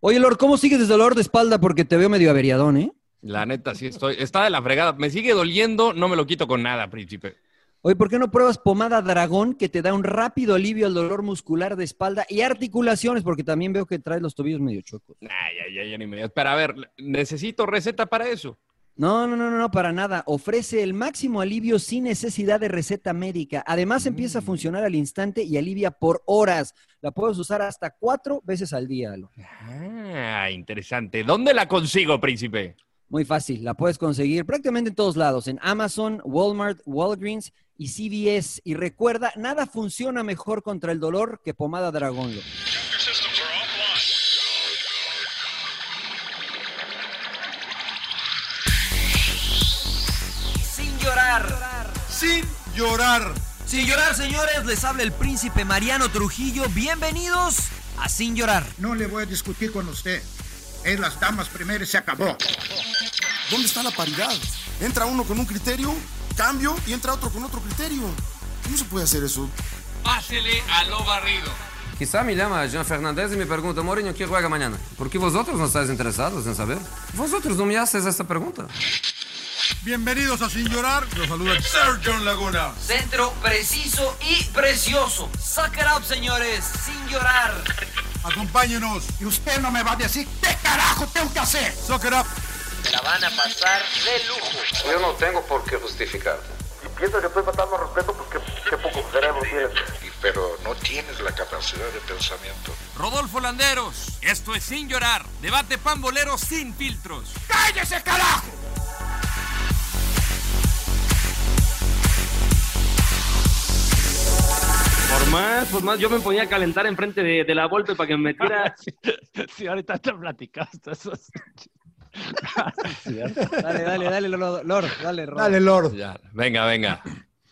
Oye, Lord, ¿cómo sigues desde dolor de espalda? Porque te veo medio averiadón, ¿eh? La neta, sí estoy. Está de la fregada. Me sigue doliendo, no me lo quito con nada, príncipe. Oye, ¿por qué no pruebas pomada dragón que te da un rápido alivio al dolor muscular de espalda y articulaciones? Porque también veo que traes los tobillos medio chuecos. Ay, ay, ay, ya ni me digas. Pero a ver, necesito receta para eso. No, no, no, no, para nada. Ofrece el máximo alivio sin necesidad de receta médica. Además, empieza a funcionar al instante y alivia por horas. La puedes usar hasta cuatro veces al día. Alo. Ah, interesante. ¿Dónde la consigo, príncipe? Muy fácil, la puedes conseguir prácticamente en todos lados, en Amazon, Walmart, Walgreens y CVS. Y recuerda, nada funciona mejor contra el dolor que pomada dragón. Llorar. Sin llorar. Sin llorar, señores, les habla el príncipe Mariano Trujillo. Bienvenidos a Sin llorar. No le voy a discutir con usted. Es las damas primero y se acabó. ¿Dónde está la paridad? Entra uno con un criterio, cambio y entra otro con otro criterio. ¿Cómo se puede hacer eso? Pásele a lo barrido. Quizá me llama Jean Fernández y me pregunta, Mourinho, ¿quién juega mañana? ¿Por qué vosotros no estáis interesados en saber? Vosotros no me haces esta pregunta. Bienvenidos a Sin Llorar. Los saluda Sir John Laguna. Centro preciso y precioso. Suck it up, señores. Sin llorar. Acompáñenos. Y usted no me va a decir qué carajo tengo que hacer. Suck it up. La van a pasar de lujo. Yo no tengo por qué justificarte. Si piensas que estoy faltando al respeto, pues qué, qué poco cerebro tienes. Pero no tienes la capacidad de pensamiento. Rodolfo Landeros, esto es Sin Llorar. Debate pambolero sin filtros. ¡Cállese, carajo! Por más, por más, yo me ponía a calentar enfrente de, de la Volpe para que me metiera. Sí, ahorita te platicaste eso. Dale, dale, dale, Lord. Lord, dale, Lord. Dale, Lord. Ya, venga, venga.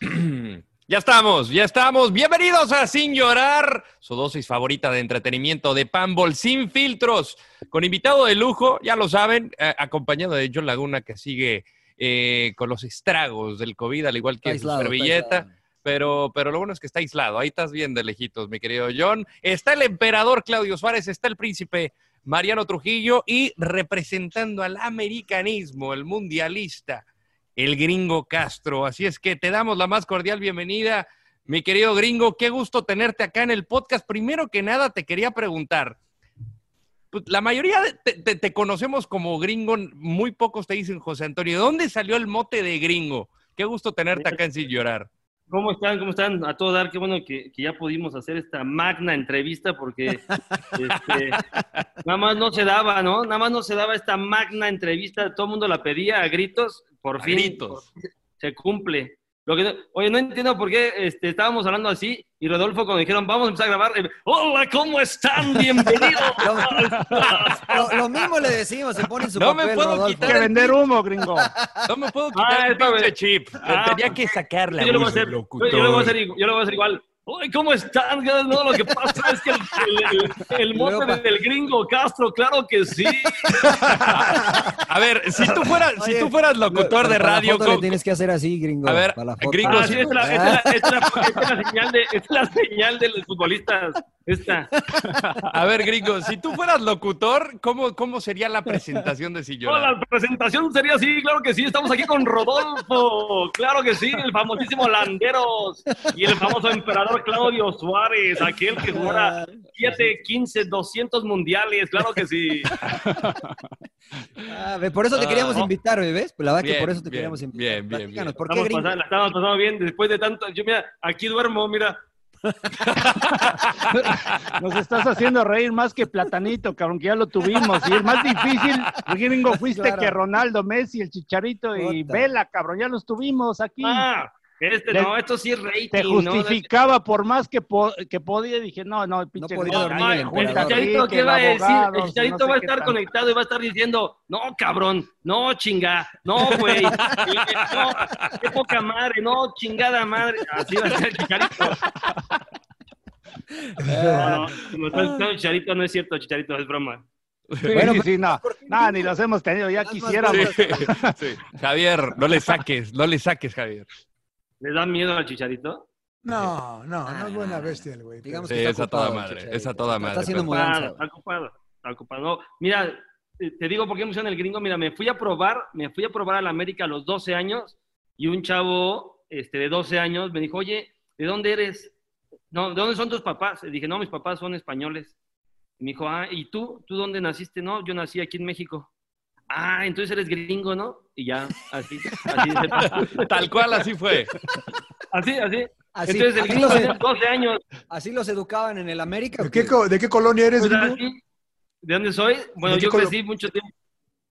Ya estamos, ya estamos. Bienvenidos a Sin Llorar, su dosis favorita de entretenimiento de Pambol sin filtros, con invitado de lujo, ya lo saben, eh, acompañado de John Laguna que sigue eh, con los estragos del COVID, al igual que su aislado, está servilleta. Pero, pero lo bueno es que está aislado. Ahí estás bien de lejitos, mi querido John. Está el emperador Claudio Suárez, está el príncipe Mariano Trujillo y representando al americanismo, el mundialista, el gringo Castro. Así es que te damos la más cordial bienvenida, mi querido gringo. Qué gusto tenerte acá en el podcast. Primero que nada, te quería preguntar. pues, La mayoría de- te, te- te conocemos como gringo, muy pocos te dicen José Antonio. ¿De dónde salió el mote de gringo? Qué gusto tenerte acá en Sin Llorar. ¿Cómo están? ¿Cómo están? A todo dar, qué bueno que, que ya pudimos hacer esta magna entrevista porque este, nada más no se daba, ¿no? Nada más no se daba esta magna entrevista, todo el mundo la pedía a gritos, por A fin gritos. por fin se cumple. Lo que no- oye, no entiendo por qué este, estábamos hablando así y Rodolfo cuando dijeron vamos a empezar a grabar, eh, hola, ¿cómo están? Bienvenidos. Lo, lo mismo le decimos, se pone en su No me puedo Rodolfo. quitar que el vender humo, gringo. No me puedo quitar Ah, el esta pinche chip. Ah, Tenía que sacar la yo lo voy a voz del hacer, yo locutor. lo voy a hacer, igu- yo lo voy a hacer igual. Ay, ¿cómo están? No, lo que pasa es que el, el, el- el mote Luego, del gringo Castro, claro que sí. A ver, si tú fueras, si tú fueras locutor Lo- de para la radio, foto ¿cómo- le tienes que hacer así, gringo. A ver, para la foto. gringo, Ah, sí, es la, esta es la- esta es la- esta es la señal de, esta es la señal de los futbolistas. Esta. a ver, gringo, si tú fueras locutor, ¿cómo, cómo sería la presentación de Si No, la presentación sería así, claro que sí. Estamos aquí con Rodolfo, claro que sí, el famosísimo Landeros y el famoso emperador Claudio Suárez, aquel que jugara 7, 15, 200 mundiales, claro que sí. Ah, por eso te Ah, queríamos no. invitar, ¿ves? La verdad que por eso te bien, queríamos invitar. bien, bien, bien. ¿por qué pasando, la estamos pasando bien después de tanto. Yo, mira, aquí duermo, mira. Nos estás haciendo reír más que Platanito, cabrón, que ya lo tuvimos. Y es más difícil, gringo, fuiste Claro. que Ronaldo, Messi, el Chicharito y. Vela, cabrón, ya los tuvimos aquí. Ah, este, Le- no, esto sí es rating. Te ¿no? justificaba por más que, po- que podía. Dije, no, no, pinche podía gringo, dormir ay, el junta El chicharito, ¿qué va a decir? El no chicharito sé va a estar conectado y va a estar diciendo, no, cabrón, no, chinga, no, güey, no, qué poca madre, no, chingada madre. Así va a ser el chicharito. No, no, como está diciendo chicharito, no es cierto, chicharito, es broma. Sí, Bueno, sí, pero- sí, no, ¿por qué no, ni los hemos tenido, ya quisiéramos. Sí, sí. Javier, no le saques, no le saques, Javier. ¿Les da miedo al chicharito? No, no, no es buena bestia el güey. Digamos Sí, que está es a toda madre, es a toda Está- madre, Está haciendo pero- mudanza. Está ocupado. Está ocupado. No, mira, te te digo por qué me pusieron el gringo. Mira, me fui a probar, me fui a probar a la América a los 12 años y un chavo este, de 12 años me dijo, oye, ¿de dónde eres? No, ¿de dónde son tus papás? Le dije, no, mis papás son españoles. Y me dijo, ah, ¿y tú? ¿Tú dónde naciste? No, yo nací aquí en México. Ah, entonces eres gringo, ¿no? Y ya, así, así. Tal cual, así fue. Así, así. Así, entonces el gringo tenía 12 años. Así los educaban en el América. ¿De qué, de qué colonia eres, Pues, gringo? así. ¿De dónde soy? Bueno, ¿De qué yo crecí mucho tiempo.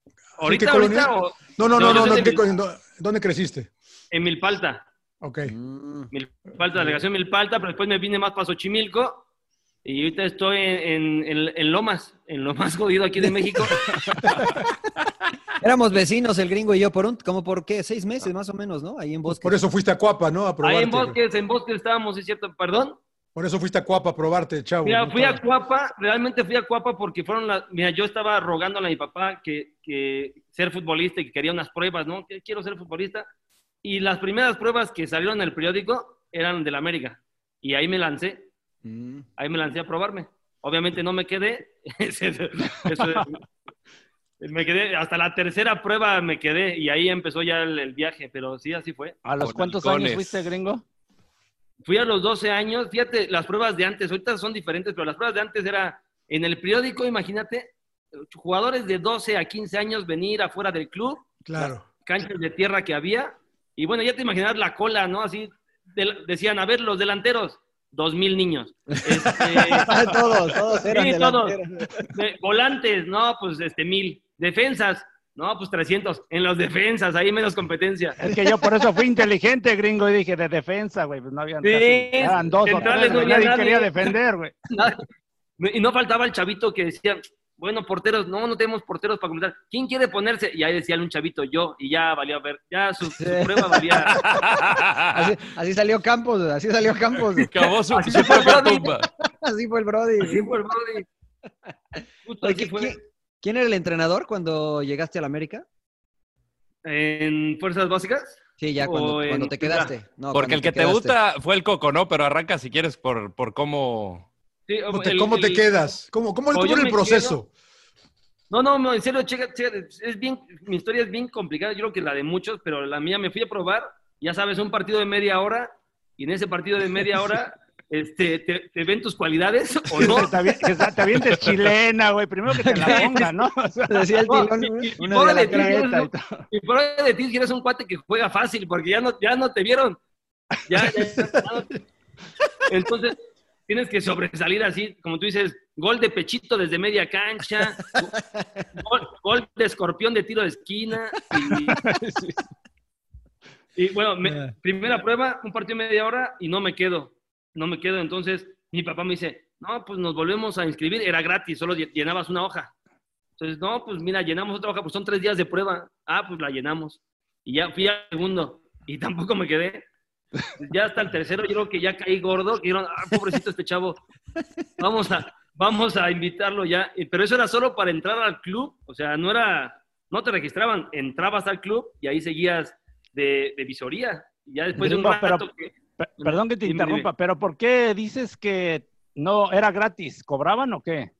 ¿Sí, ¿Ahorita, qué ahorita o No, no, no, no, no, ¿en qué Mil- ¿dónde creciste? en Milpalta. Ok. Milpalta, delegación Milpalta, pero después me vine más para Xochimilco y ahorita estoy en, en- en- en Lomas, en lo más jodido aquí de México. Éramos vecinos, el gringo y yo, por un, como por qué, seis meses más o menos, ¿no? Ahí en Bosque. Por eso fuiste a Cuapa, ¿no? A Ahí probarte. en Bosques, en Bosques estábamos, ¿es cierto? ¿Perdón? Por eso fuiste a Cuapa a probarte, chavo. Mira, ¿no? fui a Cuapa, realmente fui a Cuapa porque fueron las... Mira, yo estaba rogándole a mi papá que, que ser futbolista y que quería unas pruebas, ¿no? Que quiero ser futbolista. Y las primeras pruebas que salieron en el periódico eran del América. Y ahí me lancé, Mm. ahí me lancé a probarme. Obviamente no me quedé. Eso me quedé, hasta la tercera prueba me quedé y ahí empezó ya el, el viaje, pero sí, así fue. ¿A los Con cuántos años fuiste, gringo? Fui a los 12 años, fíjate, las pruebas de antes, ahorita son diferentes, pero las pruebas de antes era en el periódico, imagínate, jugadores de 12 a 15 años venir afuera del club, Claro. canchas de tierra que había, y bueno, ya te imaginas la cola, ¿no? Así, decían, a ver, los delanteros, dos mil niños. Este, todos, todos eran sí, todos. De- volantes, no, pues este, mil. Defensas, no, pues 300. En los defensas, ahí menos competencia. Es que yo por eso fui inteligente, gringo, y dije de defensa, güey. Pues no habían Sí, casi- eran dos o tres, no había nadie quería nadie. defender, güey. Y no faltaba el chavito que decía, bueno, porteros, no, no tenemos porteros para comentar. ¿Quién quiere ponerse? Y ahí decía un chavito, yo, y ya valía a ver, ya su, su prueba valía. Así, así salió Campos, así salió Campos. Acabó su, Así su fue tumba. Así fue el Brody. Así fue el Brody. Justo Oye, así ¿qui- fue. qui- ¿Quién era el entrenador cuando llegaste a la América? ¿En Fuerzas Básicas? Sí, ya cuando, cuando te quedaste. No, Porque cuando el que te gusta fue el Coco, ¿no? Pero arranca si quieres por, por cómo... Sí, ¿Cómo te, el- cómo te el- quedas? ¿Cómo, cómo, el proceso? No, no, no, en serio, checa, checa, es bien, mi historia es bien complicada, yo creo que la de muchos, pero la mía me fui a probar, ya sabes, un partido de media hora, y en ese partido de media hora, este, te, te ven tus cualidades o no. Que te avientes chilena, güey. Primero que te la pongan, ¿no? O sea, Decía el No, tilón, y- y- y una pobre de ti, y por ahí de ti eres un cuate que juega fácil, porque ya no, ya no te vieron. Ya, ya- Entonces, tienes que sobresalir así, como tú dices, gol de pechito desde media cancha, gol, gol de escorpión de tiro de esquina. Y, y bueno, me- primera prueba, un partido de media hora y no me quedo. No me quedo. Entonces, mi papá me dice, no, pues nos volvemos a inscribir, era gratis, solo lle- llenabas una hoja. Entonces, no, pues mira, llenamos otra hoja, pues son tres días de prueba. Ah, pues la llenamos. Y ya fui al segundo y tampoco me quedé. Ya hasta el tercero, yo creo que ya caí gordo. que dijeron, ah, pobrecito este chavo. Vamos a, vamos a invitarlo ya. Y- Pero eso era solo para entrar al club. O sea, no era, no te registraban. Entrabas al club y ahí seguías de, de visoría. Y ya después de un Gringo, pero- rato que... Pe- Perdón que te Dime, interrumpa, pero ¿por qué dices que no era gratis? ¿Cobraban o qué?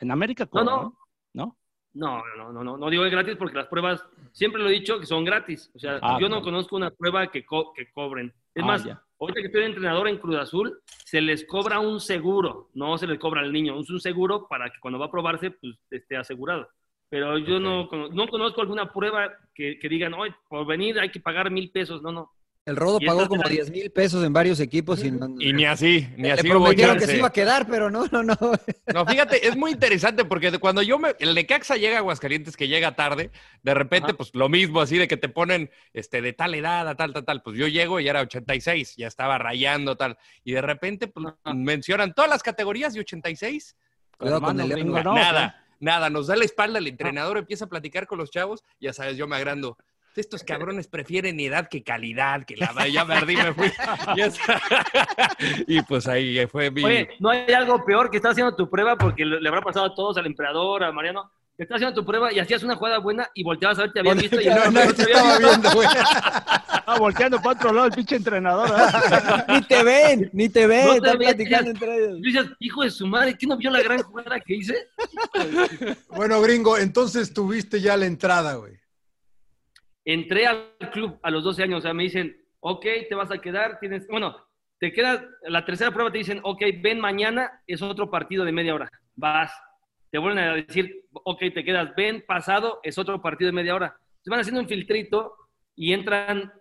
En América No, cobran, no. ¿no? No, no, no, no, no digo es gratis porque las pruebas, siempre lo he dicho, que son gratis. O sea, Ah, yo no conozco una prueba que, co- que cobren. Es Ah, más, ya. ahorita que estoy de entrenador en Cruz Azul, se les cobra un seguro, no se les cobra al niño, es un seguro para que cuando va a probarse, pues esté asegurado. Pero yo no, cono- no conozco alguna prueba que, que digan, hoy por venir hay que pagar mil pesos. No, no. El Rodo pagó como eran- 10 mil pesos en varios equipos y, no- Y ni así, ni le así hubo prometieron que chance. se iba a quedar, pero no, no, no. No, fíjate, es muy interesante porque cuando yo me. El Necaxa llega a Aguascalientes, que llega tarde, de repente, Ajá. pues lo mismo, así de que te ponen este, de tal edad a tal, tal, tal. Pues yo llego y era 86, ya estaba rayando, tal. Y de repente pues, mencionan todas las categorías y 86. Cuidado con el no, nada, nada. Nos da la espalda el entrenador, empieza a platicar con los chavos. Ya sabes, yo me agrando. Estos cabrones prefieren edad que calidad, que la ya me ardí, me fui. Y pues ahí fue mi. Oye, ¿no hay algo peor que estás haciendo tu prueba porque le habrá pasado a todos, al emperador, a Mariano? estás haciendo tu prueba y hacías una jugada buena y volteabas a ver, te habían visto y no, nadie no te estaba visto. viendo, güey. Ah, volteando para otro lado el pinche entrenador. ¿verdad? Ni te ven, ni te ven, No te están ven, platicando entre ellos. Dices, hijo de su madre, ¿qué no vio la gran jugada que hice? Bueno, gringo, entonces tuviste ya la entrada, güey. Entré al club a los 12 años, o sea, me dicen, ok, te vas a quedar, tienes, bueno, te quedas, la tercera prueba te dicen, ok, ven mañana, es otro partido de media hora, vas. Te vuelven a decir, ok, te quedas, ven pasado, es otro partido de media hora. Se van haciendo un filtrito y entran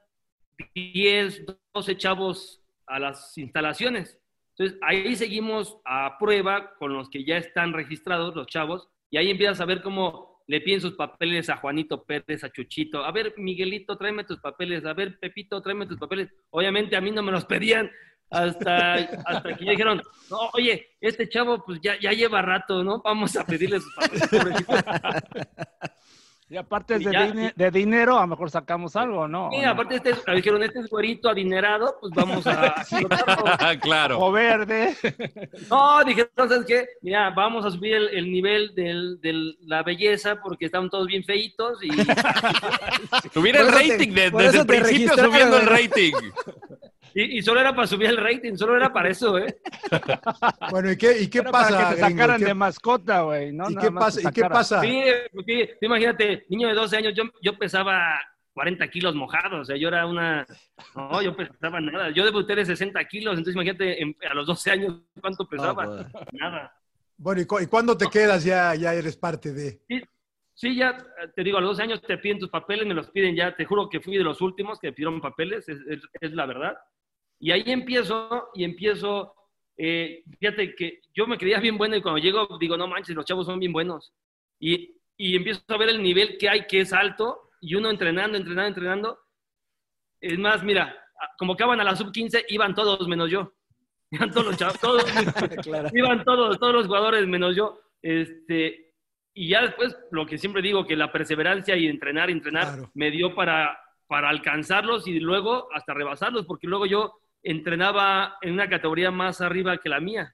10, 12 chavos a las instalaciones. Entonces, ahí seguimos a prueba con los que ya están registrados, los chavos, y ahí empiezas a ver cómo le piden sus papeles a Juanito Pérez, a Chuchito. A ver, Miguelito, tráeme tus papeles. A ver, Pepito, tráeme tus papeles. Obviamente a mí no me los pedían hasta, hasta que ya dijeron, no, oye, este chavo pues ya, ya lleva rato, ¿no? Vamos a pedirle sus papeles. pobrecito". Y aparte Y de, ya- dine- de dinero, a lo mejor sacamos algo, ¿no? Sí, aparte este, es- dijeron, este es güerito adinerado, pues vamos a claro. O verde. No, dije, entonces qué, mira, vamos a subir el, el nivel de la belleza porque están todos bien feitos y Subir el rating, desde el principio subiendo el ¿verdad? rating. Y, y solo era para subir el rating, solo era para eso, ¿eh? Bueno, ¿y qué, y qué Era pasa, para que te gringo? sacaran ¿Qué- de mascota, güey. ¿no? ¿Y Nada qué más pasa? te ¿Y qué sacaran. pasa? Sí, pues sí, imagínate, niño de 12 años, yo, yo pesaba 40 kilos mojados, o sea, yo era una... No, yo pesaba nada. Yo debuté de 60 kilos, entonces imagínate en- a los 12 años cuánto pesaba. pues. Nada. Bueno, ¿y, cu- y cuándo te quedas ya, ya eres parte de? Sí, sí, ya te digo, a los 12 años te piden tus papeles, me los piden ya, te juro que fui de los últimos que pidieron papeles, es, es- es la verdad. Y ahí empiezo, y empiezo, eh, fíjate que yo me creía bien bueno y cuando llego digo, no manches, los chavos son bien buenos. Y, y empiezo a ver el nivel que hay, que es alto, y uno entrenando, entrenando, entrenando. Es más, mira, acaban a la sub-15, iban todos menos yo. Iban todos los chavos, todos, Claro. iban todos, todos los jugadores menos yo. Este, y ya después, lo que siempre digo, que la perseverancia y entrenar, entrenar, Claro. me dio para, para alcanzarlos y luego hasta rebasarlos, porque luego yo entrenaba en una categoría más arriba que la mía.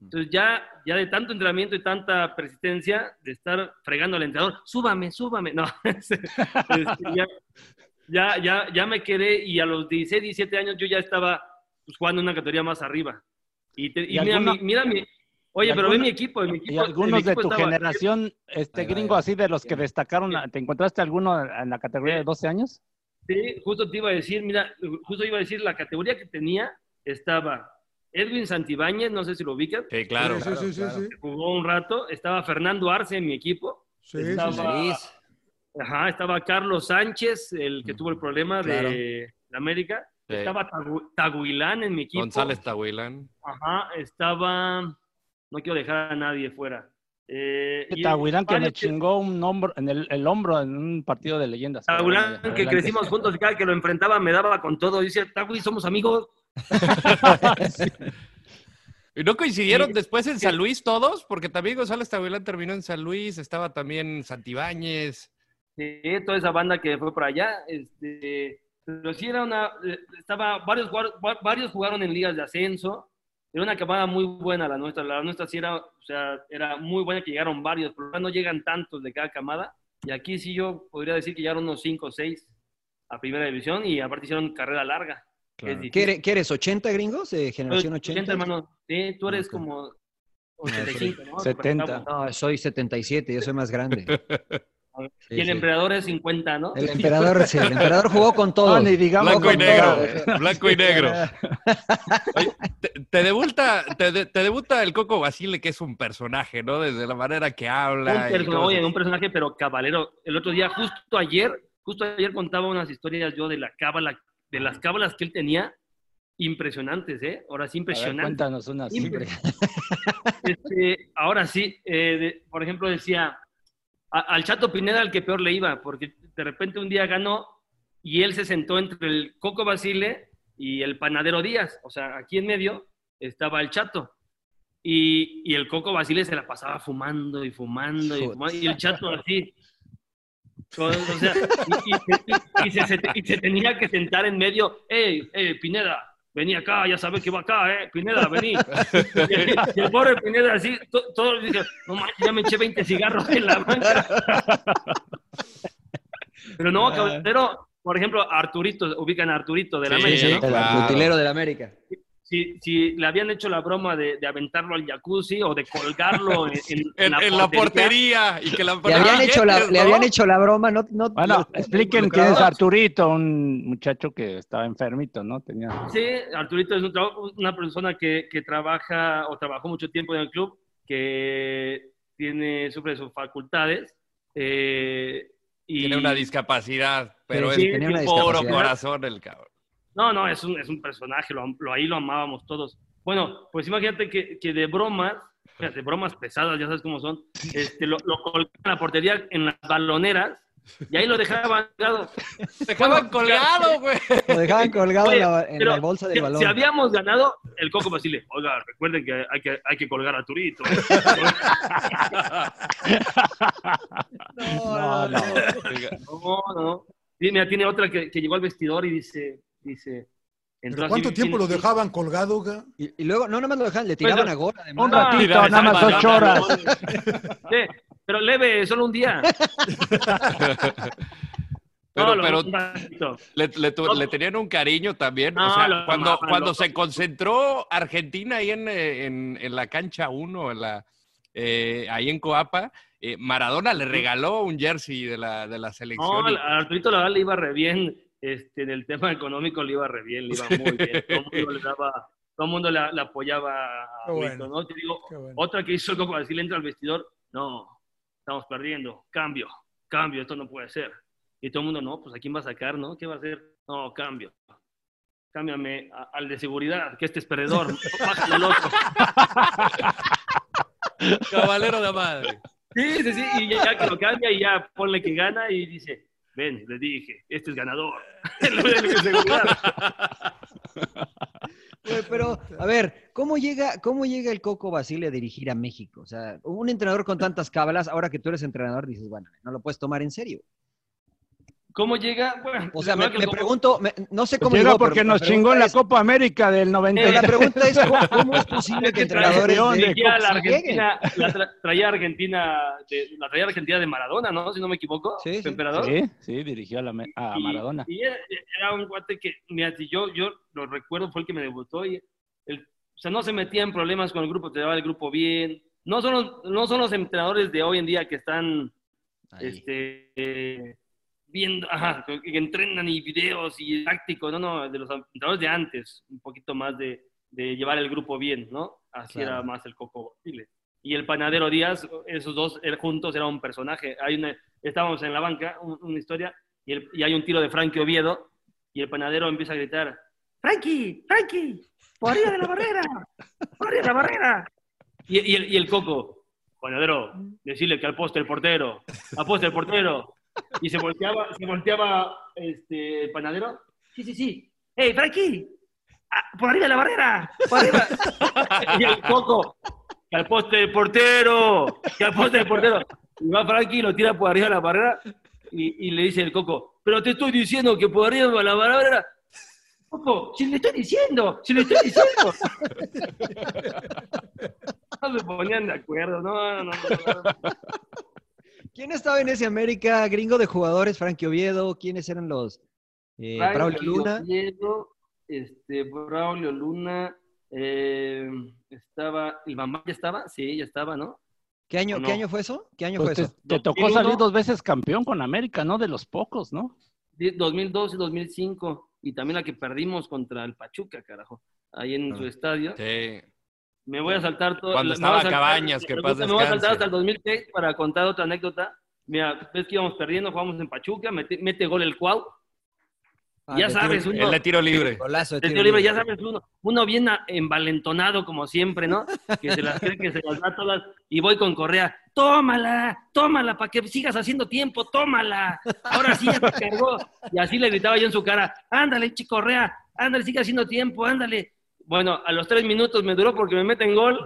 Entonces ya, ya de tanto entrenamiento y tanta persistencia, de estar fregando al entrenador, súbame, súbame. No, este, ya, ya, ya, ya me quedé y a los 16, 17 años yo ya estaba pues, jugando en una categoría más arriba. Y, te- y ¿Y mira, alguna- mi, mira mi- oye, pero ve alguna- mi equipo, mi equipo. Y algunos mi de equipo tu estaba- generación, este va, gringo, va. así de los que destacaron, ¿te encontraste alguno en la categoría de 12 años? Sí, justo te iba a decir, mira, justo iba a decir, la categoría que tenía estaba Edwin Santibáñez, no sé si lo ubican, Sí, claro. Sí, sí, sí, sí, sí. jugó un rato, estaba Fernando Arce en mi equipo, Sí, estaba, sí. Ajá, estaba Carlos Sánchez, el que tuvo el problema Claro. de, de América, Sí. estaba Tagu- Taguilán en mi equipo, González Tahuilán. ajá, estaba, no quiero dejar a nadie fuera. Eh, y- Tahuilán que me chingó un hombro, en el, el hombro en un partido de leyendas. bueno, que adelante. crecimos juntos y cada que lo enfrentaba me daba con todo. Dice, Tagui, somos amigos. ¿Y no coincidieron Sí. después en San Luis todos? Porque también González Tahuilán terminó en San Luis, estaba también Santibáñez. Sí, toda esa banda que fue por allá. Este, pero sí era una. eh, Estaba, varios, varios jugaron en ligas de ascenso. Era una camada muy buena la nuestra. La nuestra sí era, o sea, era muy buena que llegaron varios, pero no llegan tantos de cada camada. Y aquí sí yo podría decir que llegaron unos 5 o 6 a primera división y aparte hicieron carrera larga. que es ¿Qué eres, qué eres, 80 gringos? ¿De generación 80? hermano. Sí, tú eres Ok. como 85, ¿no? 70. No, soy 77, yo soy más grande. Sí, Y el sí. emperador es 50, ¿no? El emperador, sí, el emperador jugó con todo. No, ni digamos Blanco y negro. todo. Blanco y negro. Oye, te, te debuta, te, de- te debuta el Coco Basile, que es un personaje, ¿no? Desde la manera que habla. Un y personaje, oye, un personaje, pero cabalero. El otro día, justo ayer, justo ayer contaba unas historias yo de la cábala, de las cábalas que él tenía, impresionantes, ¿eh? Ahora sí, impresionantes. cuéntanos una siempre. Este, ahora sí, eh, de- por ejemplo, decía, a- al Chato Pineda al que peor le iba, porque de repente un día ganó y él se sentó entre el Coco Basile y el Panadero Díaz, o sea, aquí en medio estaba el Chato. Y, y el Coco Basile se la pasaba fumando y fumando y Joder. fumando, y el Chato así. O sea, y, se, se- y se tenía que sentar en medio, ¡eh, eh, Pineda! Vení acá, ya sabes que va acá, ¿eh? Pineda, vení. Y el, pobre Pineda así, to- todo, dije, no manches, ya me eché 20 cigarros en la banca. Pero no, Caballero, por ejemplo, Arturito, ubican a Arturito de la Sí, América, sí, ¿no? claro. El utilero de la América. Si, si le habían hecho la broma de, de aventarlo al jacuzzi o de colgarlo en, en- En, en la portería. Y que la Le habían, hecho la, le habían hecho la broma, no, no Bueno, no- expliquen quién es Arturito, un muchacho que estaba enfermito, ¿no? Tenía... Sí, Arturito es un una persona que, que trabaja o trabajó mucho tiempo en el club, que tiene, sufre sus facultades. eh, y... Tiene una discapacidad, pero Sí, es un puro corazón el cabrón. No, no, es un, es un personaje, lo, lo- ahí lo amábamos todos. Bueno, pues imagínate que, que de bromas, fíjate, bromas pesadas, ya sabes cómo son, este, lo, lo colgaban en la portería en las baloneras y ahí lo dejaban colgado. Dejaban colgado, güey. Lo dejaban colgado en la, en la bolsa del si, balón. si habíamos ganado, el Coco Basile, oiga, recuerden que hay que, hay que colgar a Turito. No, no. No, no. Sí, mira, tiene otra que, que llegó al vestidor y dice, dice, ¿Pero ¿Cuánto tiempo lo dejaban colgado, ga? Y, y luego, no, nada más lo dejaban, le tiraban Pues, a gol, además. Un ratito, mira, nada más ocho horas. Sí, pero leve, solo un día. Pero, No, pero un ratito. le, le tu- le tenían un cariño también. o sea, lo cuando, cuando se concentró Argentina ahí en, eh, en, en la cancha 1, en la, eh, ahí en Coapa, eh, Maradona le regaló un jersey de la, de la selección. No, a Arturito la verdad le iba re bien. Este, en el tema económico le iba re bien, le iba muy bien. Todo el mundo le daba, todo el mundo le, le apoyaba a bueno, ¿no? Te digo, qué bueno. otra que hizo el Coco Brasil entra al vestidor, no, estamos perdiendo, cambio, cambio, esto no puede ser. Y todo el mundo, no, pues ¿a quién va a sacar, no? ¿Qué va a hacer? No, cambio. Cámbiame a- al de seguridad, que este es perdedor. Bájale al otro. Caballero de madre. Sí, sí, sí, y ya que lo cambia y ya ponle que gana y dice, ven, le dije, este es ganador. Pero, a ver, ¿cómo llega, ¿cómo llega el Coco Basile a dirigir a México? O sea, un entrenador con tantas cábalas, ahora que tú eres entrenador, dices, bueno, no lo puedes tomar en serio. ¿Cómo llega? Bueno, O sea, me, que me pregunto, me- no sé cómo llega llegó, porque nos chingó en la Copa América del es- 90. pero la pregunta es, ¿cómo, cómo es posible que entrenadores Campeón de de Dirigía a la? Argentina, la tra- traía Argentina, de, la traía Argentina de Maradona, ¿no? Si no me equivoco, Sí, emperador. Sí, sí, dirigió a, la me- a Y- Maradona. Y, era, era un guate que, mira, si yo, yo lo recuerdo, fue el que me debutó y el, o sea, no se metía en problemas con el grupo, te daba el grupo bien. No son los, no son los entrenadores de hoy en día que están Ahí. este, eh, viendo, ajá, que, entrenan y videos y tácticos, no, no, de los entrenadores de antes, un poquito más de, de llevar el grupo bien, ¿no? Así Claro. era más el Coco Basile. Y el panadero Díaz, esos dos juntos eran un personaje. Hay una, estábamos en la banca, un- una historia, y, el- y hay un tiro de Frankie Oviedo, y el panadero empieza a gritar, ¡Frankie! ¡Frankie! ¡Por arriba de la barrera! ¡Por arriba de la barrera! Y, y el, y el Coco, panadero, decirle que al poste el portero, al poste el portero. Y se volteaba, se volteaba este, el panadero. Sí, sí, sí. ¡Hey, Frankie! Ah, ¡Por arriba de la barrera! ¡Por arriba! y el Coco, que al poste del portero, que al poste del portero. Y va Frankie y lo tira por arriba de la barrera y, y le dice el Coco, pero te estoy diciendo que por arriba de la barrera. Coco, si le estoy diciendo, si le estoy diciendo. No se ponían de acuerdo, no, no, no. no. ¿Quién estaba en ese América gringo de jugadores? Frankie Oviedo, ¿quiénes eran los? Eh, Braulio Luna. Oviedo, este, Braulio Luna, eh, estaba, ¿el mamá ya estaba? Sí, ya estaba, ¿no? ¿Qué año. ¿Qué año fue eso? ¿Qué año Pues fue te, eso? te tocó 2001. salir dos veces campeón con América, ¿no? De los pocos, ¿no? Sí, 2002 y 2005, y también la que perdimos contra el Pachuca, carajo, ahí en su estadio. Sí. Me voy a saltar todo. Cuando me estaba saltar- Cabañas, que me paz voy a saltar hasta el 2006 para contar otra anécdota. Mira, ves que íbamos perdiendo, jugamos en Pachuca, mete, mete gol el Cuau. Ah, ya sabes, tiro- uno, El de tiro libre. Golazo de tiro tiro libre, libre. ya sabes, uno, uno bien envalentonado como siempre, ¿no? Que se las cree que se las da todas. Y voy con Correa, tómala, tómala, para que sigas haciendo tiempo, tómala. Ahora sí ya te cargó. Y así le gritaba yo en su cara, ándale, chico Correa, ándale, sigue haciendo tiempo, ándale. Bueno, a los tres minutos me duró porque me meten gol.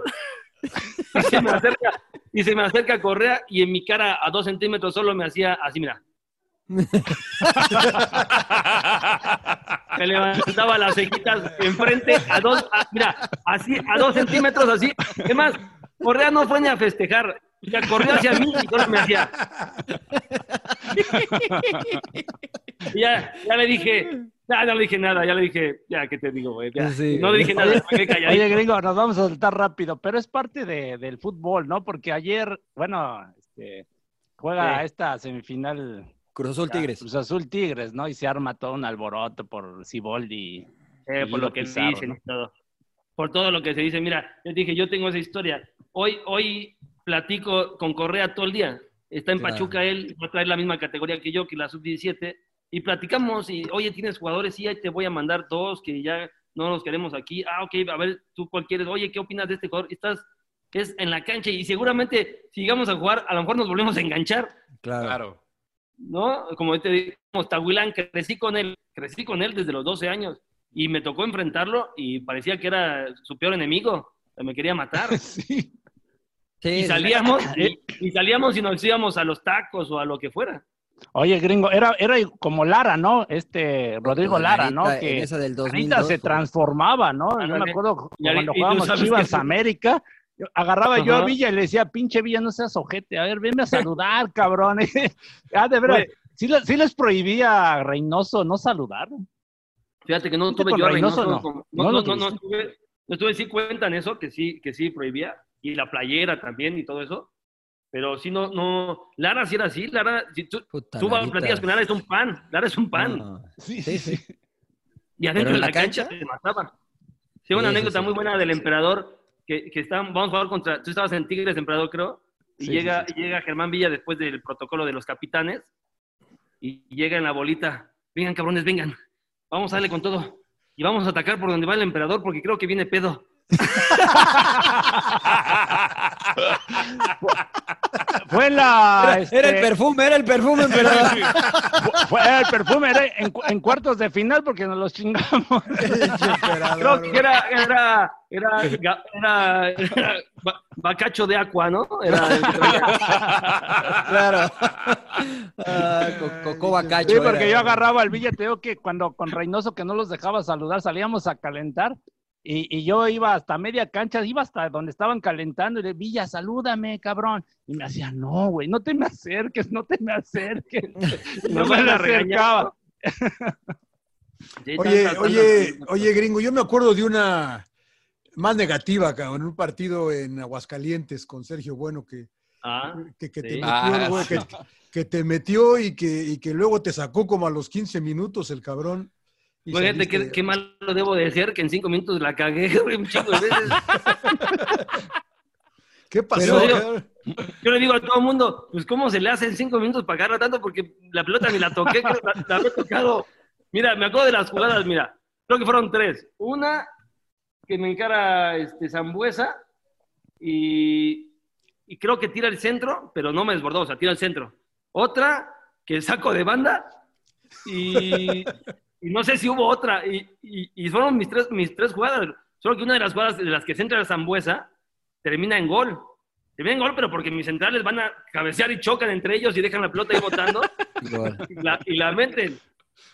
y, se me acerca, y se me acerca Correa y en mi cara a dos centímetros solo me hacía así, mira. me levantaba las cejitas enfrente a dos, mira, así, a dos centímetros así. Es más, Correa no fue ni a festejar. O sea, corrió hacia mí y solo me hacía. Y ya, ya le dije, ya, no le dije nada, ya le dije, ya, ¿qué te digo, güey? Sí. No le dije nada, me quedé. Oye, gringo, nos vamos a saltar rápido, pero es parte de- del fútbol, ¿no? Porque ayer, bueno, este, juega Sí. esta semifinal Cruz Azul Tigres. Cruz Azul Tigres, ¿no? Y se arma todo un alboroto por Siboldi. Eh, y por lo que Pizarro, dicen ¿no? y todo. Por todo lo que se dice. Mira, yo dije, yo tengo esa historia. Hoy, hoy platico con Correa todo el día. Está en Claro. Pachuca él, va a traer la misma categoría que yo, que la sub-17. Y platicamos y, oye, ¿tienes jugadores? Sí, ahí te voy a mandar dos que ya no los queremos aquí. Ah, ok, a ver, ¿tú cuál quieres? Oye, ¿qué opinas de este jugador? Estás, es en la cancha y seguramente si llegamos a jugar, a lo mejor nos volvemos a enganchar. Claro. ¿no? Como te digo, Tahuilán, crecí con él, crecí con él desde los 12 años y me tocó enfrentarlo y parecía que era su peor enemigo, me quería matar. Sí. Sí, Y salíamos, y, y salíamos y nos íbamos a los tacos o a lo que fuera. Oye, gringo, era, era como Lara, ¿no? Este Rodrigo Lara, ¿no? Que en esa del Larita 2002, se transformaba, ¿no? Yo Ándale. me acuerdo cuando jugábamos Chivas que- América, yo agarraba yo a. Villa y le decía, pinche Villa, no seas ojete, a ver, venme a saludar, cabrón. ah, de verdad, sí, sí les prohibía a Reynoso no saludar. Fíjate que no ¿Fuiste tuve yo a Reynoso Reynoso, no? como- ¿No no, no, no, no estuve, no estuve, sí cuentan eso, que sí, que sí prohibía, y la playera también y todo eso, pero sí no, no, Lara sí era así, Lara, si tú, Puta, tú vas, platicas con Lara, es un pan, Lara es un pan. No. Sí, Sí, sí. Y adentro ¿Pero de en la la cancha, cancha? se mataba. Sí, una Sí, anécdota sí. muy buena del emperador, que, que estaban, vamos a jugar contra, tú estabas en Tigres, emperador, creo, y Sí, llega, llega Germán Villa después del protocolo de los capitanes, y llega en la bolita, vengan cabrones, vengan, vamos a darle con todo, y vamos a atacar por donde va el emperador, porque creo que viene pedo. Fue la. Era, este, era el perfume, era el perfume, fue- era el perfume, era en, cu- en cuartos de final porque nos los chingamos. Creo que era, era, era, bacacho de agua, ¿no? Era el claro. Ah, co- Coco Bacacho. Sí, porque yo agarraba al Villa, te digo que cuando con Reynoso que no los dejaba saludar, salíamos a calentar y, y yo iba hasta media cancha, iba hasta donde estaban calentando y le Villa, salúdame, cabrón. Y me hacía, no, güey, no te me acerques, no te me acerques. Y no me le van a regañar. acercaba. Oye, oye, oye, gringo, yo me acuerdo de una más negativa, cabrón, en un partido en Aguascalientes con Sergio Bueno que, Ah, que, que te sí. metió, Ah, que, que te metió y que, y que luego te sacó como a los 15 minutos el cabrón. Qué, qué mal lo debo de ser, que en cinco minutos la cagué, un chingo de veces. ¿Qué pasó? Yo le digo a todo el mundo, pues cómo se le hace en cinco minutos para agarrar tanto porque la pelota ni la toqué, creo, la, la había tocado. Mira, me acuerdo de las jugadas, mira, creo que fueron tres. Una que me encara este, Zambuesa y, y creo que tira el centro, pero no me desbordó, o sea, tira el centro. Otra que saco de banda y, y no sé si hubo otra. Y, y- y fueron mis tres, mis tres jugadas. Solo que una de las jugadas de las que centra el Zambuesa termina en gol. Termina en gol, pero porque mis centrales van a cabecear y chocan entre ellos y dejan la pelota ahí botando y la, y la meten.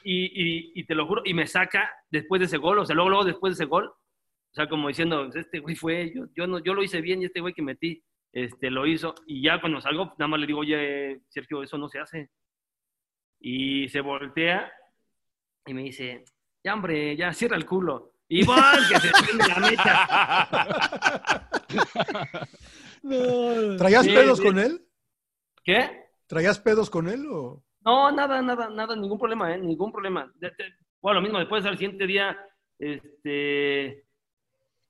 Y, y- y te lo juro, y me saca después de ese gol, o sea, luego, luego después de ese gol, o sea, como diciendo, este güey fue, yo, yo, no, yo lo hice bien y este güey que metí, este, lo hizo. Y ya cuando salgo, nada más le digo, oye, Sergio, eso no se hace. Y se voltea y me dice, ya hombre, ya cierra el culo. ¡bam! que se prende la mecha. ¿Traías Sí, pedos sí. con él? ¿Qué? ¿Traías pedos con él o...? No, nada, nada, nada, ningún problema, ¿eh? Ningún problema. Bueno, lo mismo, después al siguiente día, este,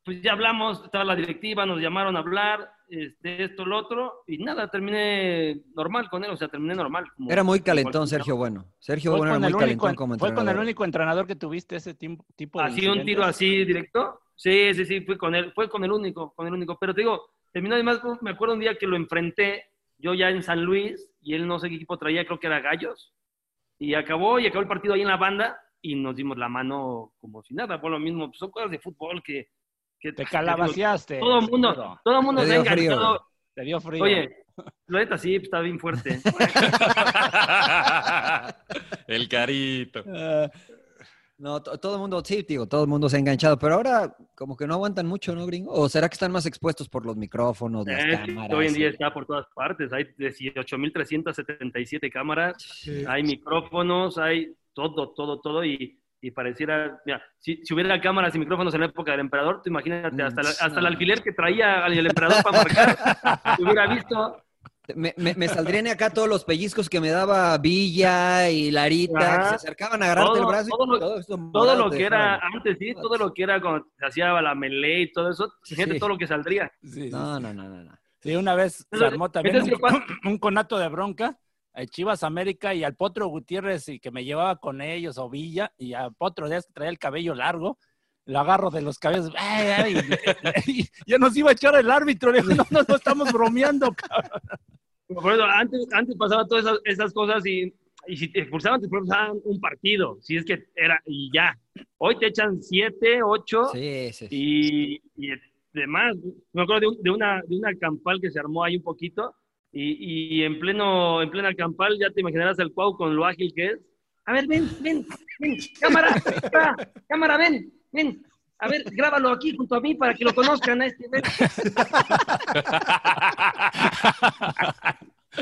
pues ya hablamos, estaba la directiva, nos llamaron a hablar, este, esto, lo otro, y nada, terminé normal con él, o sea, terminé normal. como- Era muy calentón, Sergio Bueno. Sergio Fue Bueno era con, muy el único, calentón como fue con el entrenador. único entrenador que tuviste ese tim- tipo de Así un tiro así directo. Sí, sí, sí, fui con él, fue con el único, con el único. Pero te digo, terminó además, me acuerdo un día que lo enfrenté, yo ya en San Luis, y él no sé qué equipo traía, creo que era Gallos. Y acabó, y acabó el partido ahí en la banda, y nos dimos la mano como si nada, por lo mismo, pues, son cosas de fútbol que... que Te calabaciaste. Todo el mundo, todo el mundo Te se ha enganchado. Te dio frío. Oye, neta sí, está bien fuerte. El carito. Ah, No, to- todo el mundo, sí, digo, todo el mundo se ha enganchado, pero ahora como que no aguantan mucho, ¿no, gringo? ¿O será que están más expuestos por los micrófonos, las Eh, cámaras? hoy en día está por todas partes. Hay 18.377 cámaras, hay micrófonos, hay todo, todo, todo. Y, y pareciera, mira, si, si hubiera cámaras y micrófonos en la época del emperador, tú imagínate, hasta, la- hasta el alfiler que traía el emperador para marcar, hubiera visto. Me, me, me saldrían acá todos los pellizcos que me daba Villa y Larita, que Ajá. se acercaban a agarrarte el Todo- brazo. y todo lo- todo, Todo lo que era antes, sí, todo lo que era cuando se hacía la melee y todo eso, fíjate Sí. todo lo que saldría. No, no, no, no. no. Sí, una vez se armó también ¿viste un, que un conato de bronca a Chivas América y al Potro Gutiérrez y que me llevaba con ellos o Villa y al Potro de que traía el cabello largo. Lo agarro de los cabellos. ¡ay, ay! y ya nos iba a echar el árbitro. Le digo, no, no, no estamos bromeando, cabrón. Por eso, antes, antes pasaba todas esas, esas cosas y, y si te expulsaban, te expulsaban un partido. Si es que era, y ya. Hoy te echan siete, ocho Sí, sí. y, y demás. Me acuerdo de, un- de una, de una campal que se armó ahí un poquito y, y en, pleno, en plena campal ya te imaginarás el Cuau con lo ágil que es. A ver, ven, ven, ven, cámara, ah, cámara, ven, ven. A ver, grábalo aquí junto a mí para que lo conozcan a este. ven.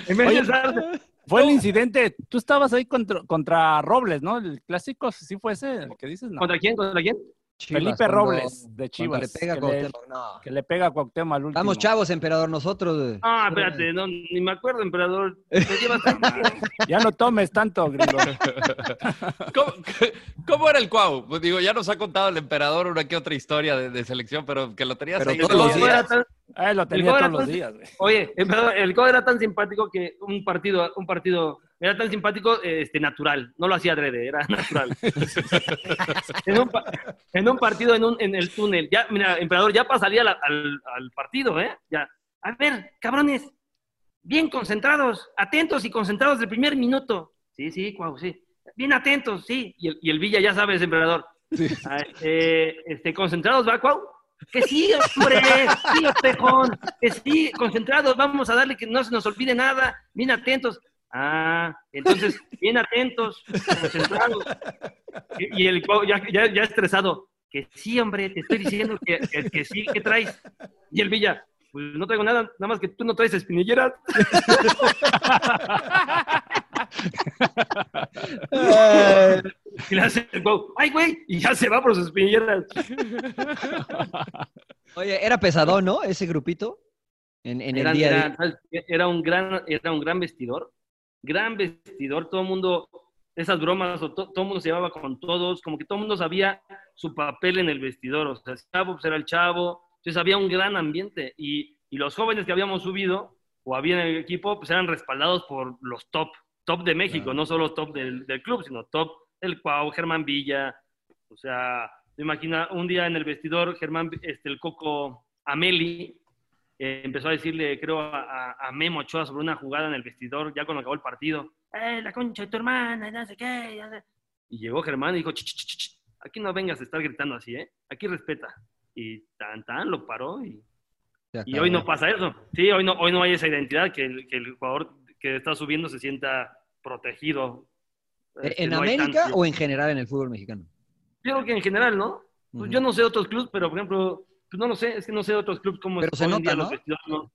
En vez de Oye, estar- fue el incidente. Tú estabas ahí contra, contra Robles, ¿no? El clásico, sí fue ese, el que dices, ¿no? ¿Contra quién? ¿Contra quién? Chivas, Felipe cuando- Robles, de Chivas. le pega a que, Cuauhtémoc, no. que le pega a Cuauhtémoc al último. Estamos chavos, emperador, nosotros. güey. Ah, espérate, no, ni me acuerdo, emperador. Ya no tomes tanto, gringo. ¿Cómo, cómo era el Cuau? Pues digo, ya nos ha contado el emperador una que otra historia de, de selección, pero que lo tenías Pero ahí todos los días. días. Era tan- Ah, lo tenía todos los tan- días, güey. Oye, emperador, el Cuau era tan simpático que un partido, un partido, era tan simpático, este, natural. No lo hacía adrede, era natural. en, un, pa- en un partido, en, un, en el túnel. Ya, mira, emperador, ya pasaría la- al, al partido, ¿eh? Ya. A ver, cabrones, bien concentrados, atentos y concentrados del primer minuto. Sí, sí, Cuau, sí. Bien atentos, sí. Y el, y el Villa, ya sabes, emperador. Ah, eh, este, concentrados, ¿va, Cuau? Que sí, hombre, sí, tejón, que sí, concentrados, vamos a darle que no se nos olvide nada, bien atentos. Ah, entonces, bien atentos, concentrados. Y, el ya, ya, ya estresado, que sí, hombre, te estoy diciendo que, que, que sí, ¿qué traes? Y el Villa, pues no traigo nada, nada más que tú no traes espinilleras. y le hace el Cuau, ay, güey, y ya se va por sus espinilleras. Oye, era pesadón, ¿no? Ese grupito. En, en el Eran- día era, un gran, era un gran vestidor, gran vestidor, todo el mundo, esas bromas, o to- todo el mundo se llevaba con todos, como que todo el mundo sabía su papel en el vestidor, o sea, el chavo pues era el chavo, entonces había un gran ambiente y, y los jóvenes que habíamos subido o había en el equipo, pues eran respaldados por los top, top de México, no solo top del, del club, sino top el Cuau, Germán Villa, o sea, me imagina un día en el vestidor, Germán, este, el Coco Ameli, eh, empezó a decirle, creo, a, Memo Ochoa sobre una jugada en el vestidor, ya cuando acabó el partido. ¡Eh, la concha de tu hermana! No sé qué. ya sé". Y llegó Germán y dijo, "Ch, ch, ch, aquí no vengas a estar gritando así, ¿eh? Aquí respeta. Y tan, tan, lo paró y, y hoy no pasa eso. Sí, hoy no, hoy no hay esa identidad, que el, que el jugador que está subiendo se sienta protegido. Este, ¿En no hay América o en general en el fútbol mexicano? Yo creo que en general, ¿no? Pues. Yo no sé de otros clubes, pero por ejemplo, pues no lo sé, es que no sé de otros clubes cómo Pero se nota, día ¿no? los vestidores, ¿no?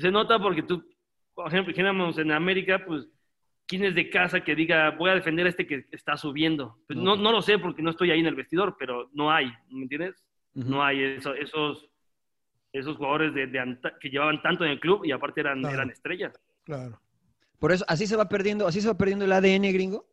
Se nota porque tú, por ejemplo, imaginamos en América, pues, ¿quién es de casa que diga, voy a defender a este que está subiendo? Pues no, No. no lo sé porque no estoy ahí en el vestidor, pero no hay, ¿me entiendes? No hay eso- esos, esos jugadores de, de anta- que llevaban tanto en el club y aparte eran, Claro. eran estrellas. Claro. Por eso, así se va perdiendo, así se va perdiendo el ADN gringo.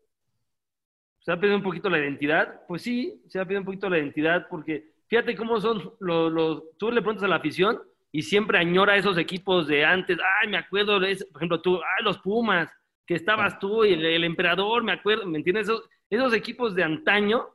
¿Se ha perdido un poquito la identidad? Pues sí, se ha perdido un poquito la identidad porque fíjate cómo son los, los... Tú le preguntas a la afición y siempre añora esos equipos de antes. Ay, me acuerdo, por ejemplo, tú, ay, los Pumas, que estabas tú y el, el Emperador, me acuerdo, ¿me entiendes? Esos, esos equipos de antaño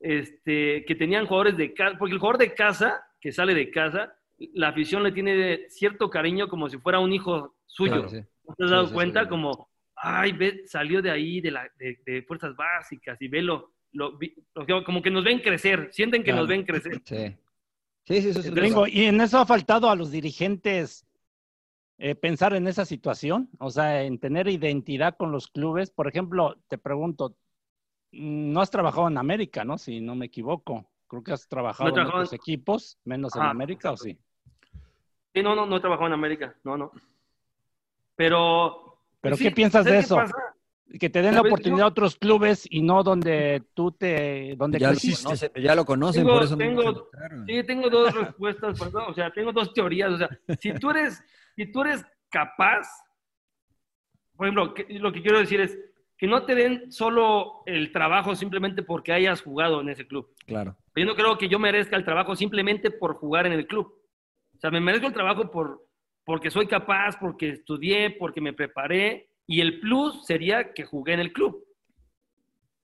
este, que tenían jugadores de casa, porque el jugador de casa, que sale de casa, la afición le tiene cierto cariño como si fuera un hijo suyo. Claro, sí. ¿No ¿Te has dado sí, cuenta? sí. Como, ay, ve, salió de ahí, de, la, de, de fuerzas básicas, y velo, lo, vi- lo- como que nos ven crecer, sienten que Claro. nos ven crecer. Sí. Sí, sí, eso es Gringo, y en eso ha faltado a los dirigentes eh, pensar en esa situación, o sea, en tener identidad con los clubes. Por ejemplo, te pregunto, No has trabajado en América, ¿no? Si no me equivoco. Creo que has trabajado No en otros en- equipos, menos en América, ¿o sí? Sí, no, no, no he trabajado en América, no, no. Pero... ¿Pero pues qué piensas de ¿sabes qué eso? pasa? Que te den la oportunidad Yo- a otros clubes y no donde tú te... donde Ya lo, conocen, ya lo conocen, Tengo- por eso no tengo- encontraron. Sí, tengo dos respuestas, perdón, o sea, tengo dos teorías. O sea, si tú eres, si tú eres capaz, por ejemplo, que- lo que quiero decir es que no te den solo el trabajo simplemente porque hayas jugado en ese club. Claro. Yo no creo que yo merezca el trabajo simplemente por jugar en el club. O sea, me merezco el trabajo por, porque soy capaz, porque estudié, porque me preparé, y el plus sería que jugué en el club.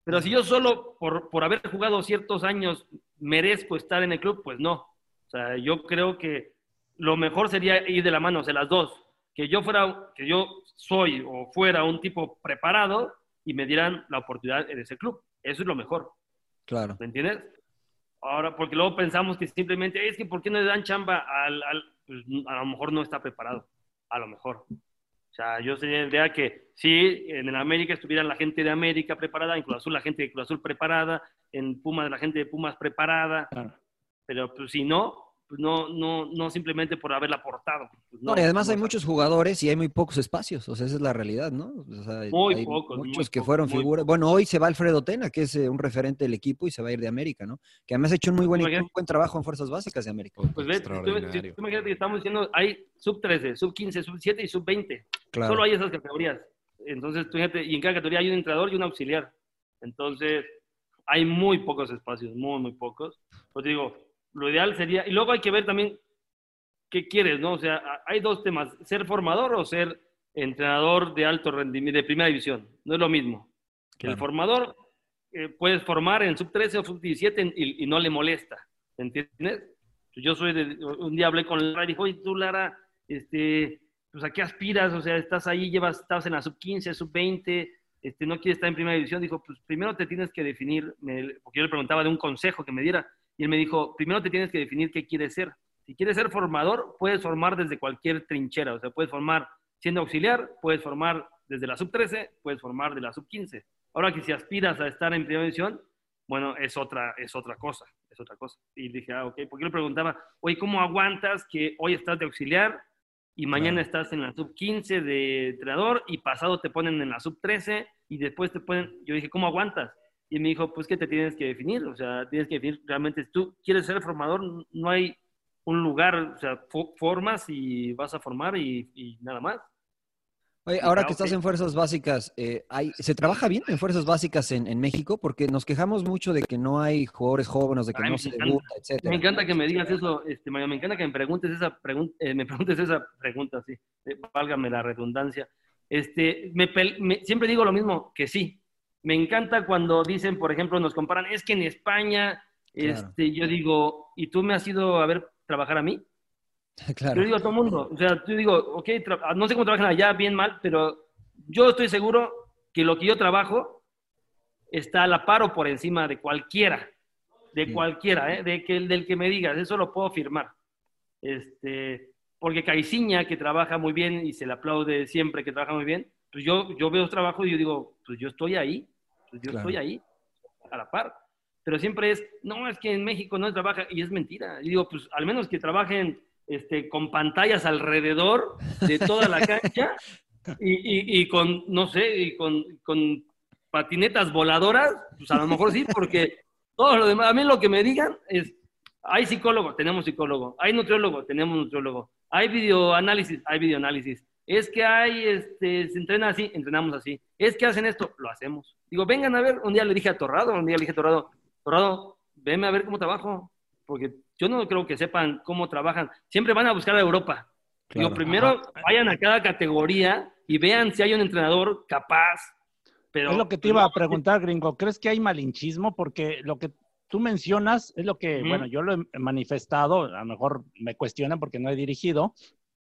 Pero si yo solo por, por haber jugado ciertos años merezco estar en el club, pues no. O sea, yo creo que lo mejor sería ir de la mano, o sea, las dos. Que yo fuera, que yo soy o fuera un tipo preparado y me dieran la oportunidad en ese club. Eso es lo mejor. Claro. ¿Me entiendes? Ahora, porque luego pensamos que simplemente es que ¿por qué no le dan chamba al, al- pues, a lo mejor no está preparado, a lo mejor. O sea, yo sería la idea que sí, en el América estuvieran la gente de América preparada, en Cruz Azul la gente de Cruz Azul preparada, en Pumas la gente de Pumas preparada, pero pues si no, pues no, no, no simplemente por haberla aportado. Pues, No, y además no, hay muchos jugadores y hay muy pocos espacios, o sea, esa es la realidad, ¿no? O sea, hay- Muy hay pocos, Muchos muy que fueron figuras. Bueno, hoy se va Alfredo Tena, que es eh, un referente del equipo y se va a ir de América, ¿no? Que además ha hecho un muy buen, un buen trabajo en fuerzas básicas de América. Pues ves, tú, tú- tú imagínate que estamos diciendo, hay sub 13, sub 15, sub 7 y sub 20. Claro. Solo hay esas categorías. Entonces, tú fíjate, y en cada categoría hay un entrenador y un auxiliar. Entonces, hay muy pocos espacios, muy, muy pocos. Pues digo, lo ideal sería, y luego hay que ver también qué quieres, ¿no? O sea, hay dos temas, ser formador o ser entrenador de alto rendimiento, de primera división. No es lo mismo. El formador eh, puedes formar en sub 13 o sub 17 y, y no le molesta, ¿entiendes? Yo soy de, un día hablé con Lara y dijo, oye, tú Lara, este, pues a qué aspiras, o sea, estás ahí, llevas, estás en la sub 15, sub 20, este, no quieres estar en primera división, dijo, pues primero te tienes que definir, me- porque yo le preguntaba de un consejo que me diera, y él me dijo, primero te tienes que definir qué quieres ser. Si quieres ser formador, puedes formar desde cualquier trinchera, o sea, puedes formar siendo auxiliar, puedes formar desde la sub 13, puedes formar de la sub 15. Ahora que si aspiras a estar en primera división, bueno, es otra, es otra cosa, es otra cosa. Y dije, ah, ok, porque le preguntaba, oye, ¿cómo aguantas que hoy estás de auxiliar y mañana estás en la sub 15 de entrenador y pasado te ponen en la sub 13 y después te ponen, yo dije, ¿cómo aguantas? Y me dijo, pues que te tienes que definir, o sea, tienes que definir realmente, si tú quieres ser formador, no hay un lugar, o sea, fo- formas y vas a formar y, y nada más. Oye, ahora que estás en fuerzas básicas, eh, hay- ¿se trabaja bien en fuerzas básicas en, en México? Porque nos quejamos mucho de que no hay jugadores jóvenes, de que Ay, no se encanta. debuta, etcétera. Me encanta que me digas eso, este, Mario, me encanta que me preguntes esa pregunta, me preguntes esa pregunta, sí, eh, válgame la redundancia. Este, me me- siempre digo lo mismo, que sí. Me encanta cuando dicen, por ejemplo, nos comparan, es que en España, Claro. este, yo digo, ¿y tú me has ido a ver trabajar a mí? Claro. Yo digo a todo el mundo, o sea, yo digo, ok, tra- no sé cómo trabajan allá, bien, mal, pero yo estoy seguro que lo que yo trabajo está a la par o por encima de cualquiera, de cualquiera, ¿eh? de que, del que me digas, eso lo puedo firmar. Este, porque Caiciña, que trabaja muy bien y se le aplaude siempre que trabaja muy bien, pues yo, yo veo su trabajo y yo digo, pues yo estoy ahí, pues yo Claro. estoy ahí, a la par. Pero siempre es, no, es que en México no se trabaja, y es mentira. Y digo, pues al menos que trabajen este, con pantallas alrededor de toda la cancha y, y- y con, no sé, y con, con patinetas voladoras, pues a lo mejor sí, porque todo lo demás, a mí lo que me digan es, hay psicólogo, tenemos psicólogo, hay nutriólogo, tenemos nutriólogo, hay videoanálisis, hay videoanálisis, es que hay, este, se entrena así, entrenamos así, es que hacen esto, lo hacemos. Digo, vengan a ver, un día le dije a Torrado, un día le dije a Torrado, Torrado, venme a ver cómo trabajo, porque yo no creo que sepan cómo trabajan, siempre van a buscar a Europa. Digo, primero vayan a cada categoría y vean si hay un entrenador capaz. Pero es lo que te iba a preguntar, gringo. ¿Crees que hay malinchismo? Porque lo que tú mencionas es lo que, bueno, yo lo he manifestado, a lo mejor me cuestionan porque no he dirigido,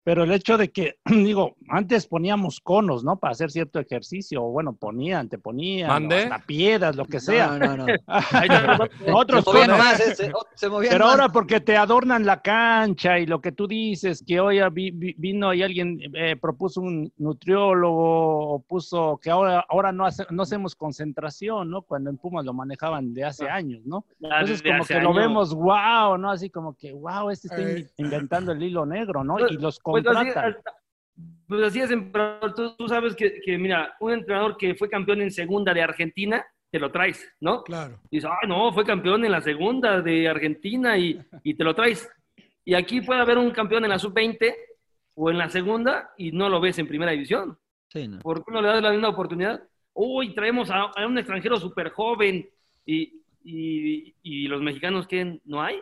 Pero el hecho de que, digo, antes poníamos conos, ¿no? Para hacer cierto ejercicio, o bueno, ponían, te ponían, ¿Mande? o hasta piedras, lo que sea. No, no, no. Otros se movían conos. más, eh, se, movían Pero más. ahora porque te adornan la cancha y lo que tú dices, que hoy vi- vi- vino y alguien eh, propuso un nutriólogo o puso que ahora, ahora no, hace- no hacemos concentración, ¿no? Cuando en Pumas lo manejaban de hace años, ¿no? Ya Entonces como que lo vemos, wow, ¿no? Así como que, wow, este está Eh. in- inventando el hilo negro, ¿no? Y los Pues así, pues así es, emperador. Tú, tú sabes que, que, mira, un entrenador que fue campeón en segunda de Argentina, te lo traes, ¿no? Claro. Y dices, ah, no, fue campeón en la segunda de Argentina y, y te lo traes. Y aquí puede haber un campeón en la sub-20 o en la segunda y no lo ves en primera división. Sí, no. ¿Por qué no le das la misma oportunidad? Uy, traemos a, a un extranjero súper joven y, y, y los mexicanos que no hay.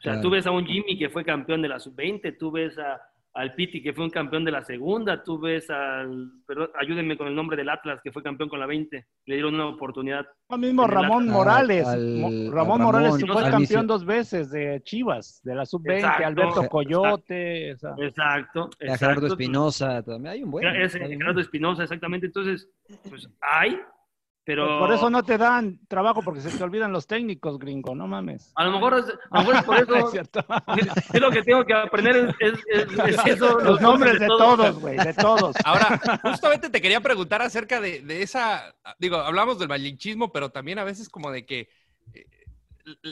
O sea, Claro. tú ves a un Jimmy que fue campeón de la sub-20, tú ves a, al Piti que fue un campeón de la segunda, tú ves al, perdón, ayúdenme con el nombre del Atlas que fue campeón con la 20, le dieron una oportunidad. Lo mismo el Ramón Atlas. Morales. al- Mo- al Ramón Morales fue campeón dos veces de Chivas, de la sub-20, Exacto. Alberto Coyote. Exacto. Exacto. Gerardo Espinosa también. Hay un buen. Gerardo. Espinosa, exactamente. Entonces, pues hay, pero... Pues Por eso no te dan trabajo porque se te olvidan los técnicos, gringo, no mames. A lo mejor es, a lo mejor es por eso. Es cierto. es lo que tengo que aprender es, es- es- es eso, Los nombres de todos, güey, de todos. Ahora, justamente te quería preguntar acerca de, de esa, digo, hablamos del malinchismo, pero también a veces como de que eh,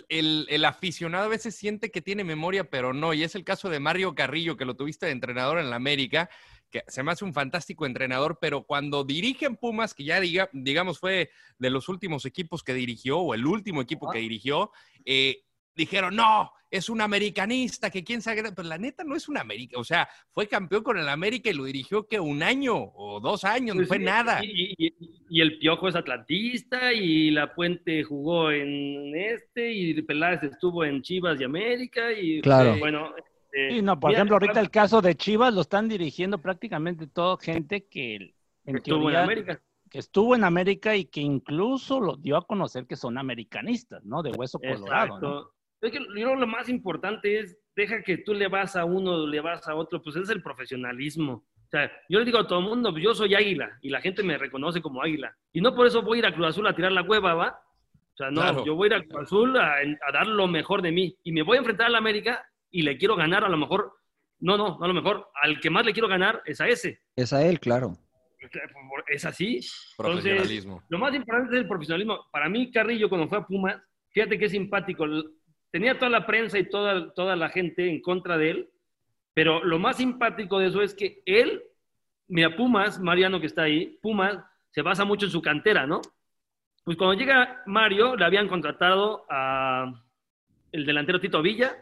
el, el aficionado a veces siente que tiene memoria, pero no, y es el caso de Mario Carrillo, que lo tuviste de entrenador en la América, que se me hace un fantástico entrenador, pero cuando dirige en Pumas, que ya diga, digamos fue de los últimos equipos que dirigió, o el último equipo que dirigió, eh, dijeron, no, es un americanista, que quién sabe, pero la neta no es un América, o sea, fue campeón con el América y lo dirigió que un año o dos años, no fue sí, nada. Y, y- y- y el Piojo es atlantista, y La Puente jugó en este, y Peláez estuvo en Chivas y América, y Claro. bueno. Eh, Sí, no, por mira, ejemplo, ahorita el caso de Chivas lo están dirigiendo prácticamente todo gente que en estuvo en América. que estuvo en América y que incluso lo dio a conocer que son americanistas, ¿no? De hueso colorado, ¿no? Es que yo creo que lo más importante es, deja que tú le vas a uno, le vas a otro, pues es el profesionalismo. O sea, yo le digo a todo el mundo, yo soy águila y la gente me reconoce como águila. Y no por eso voy a ir a Cruz Azul a tirar la hueva, ¿va? O sea, no, Claro. yo voy a ir a Cruz Azul a, a dar lo mejor de mí. Y me voy a enfrentar a la América y le quiero ganar a lo mejor, no, no, no a lo mejor, al que más le quiero ganar es a ese. Es a él, claro. Es así. Profesionalismo. Lo más importante es el profesionalismo. Para mí, Carrillo, cuando fue a Pumas, fíjate qué simpático. Tenía toda la prensa y toda, toda la gente en contra de él, pero lo más simpático de eso es que él, mira, Pumas, Mariano que está ahí, Pumas se basa mucho en su cantera, ¿no? Pues cuando llega Mario, le habían contratado a el delantero Tito Villa,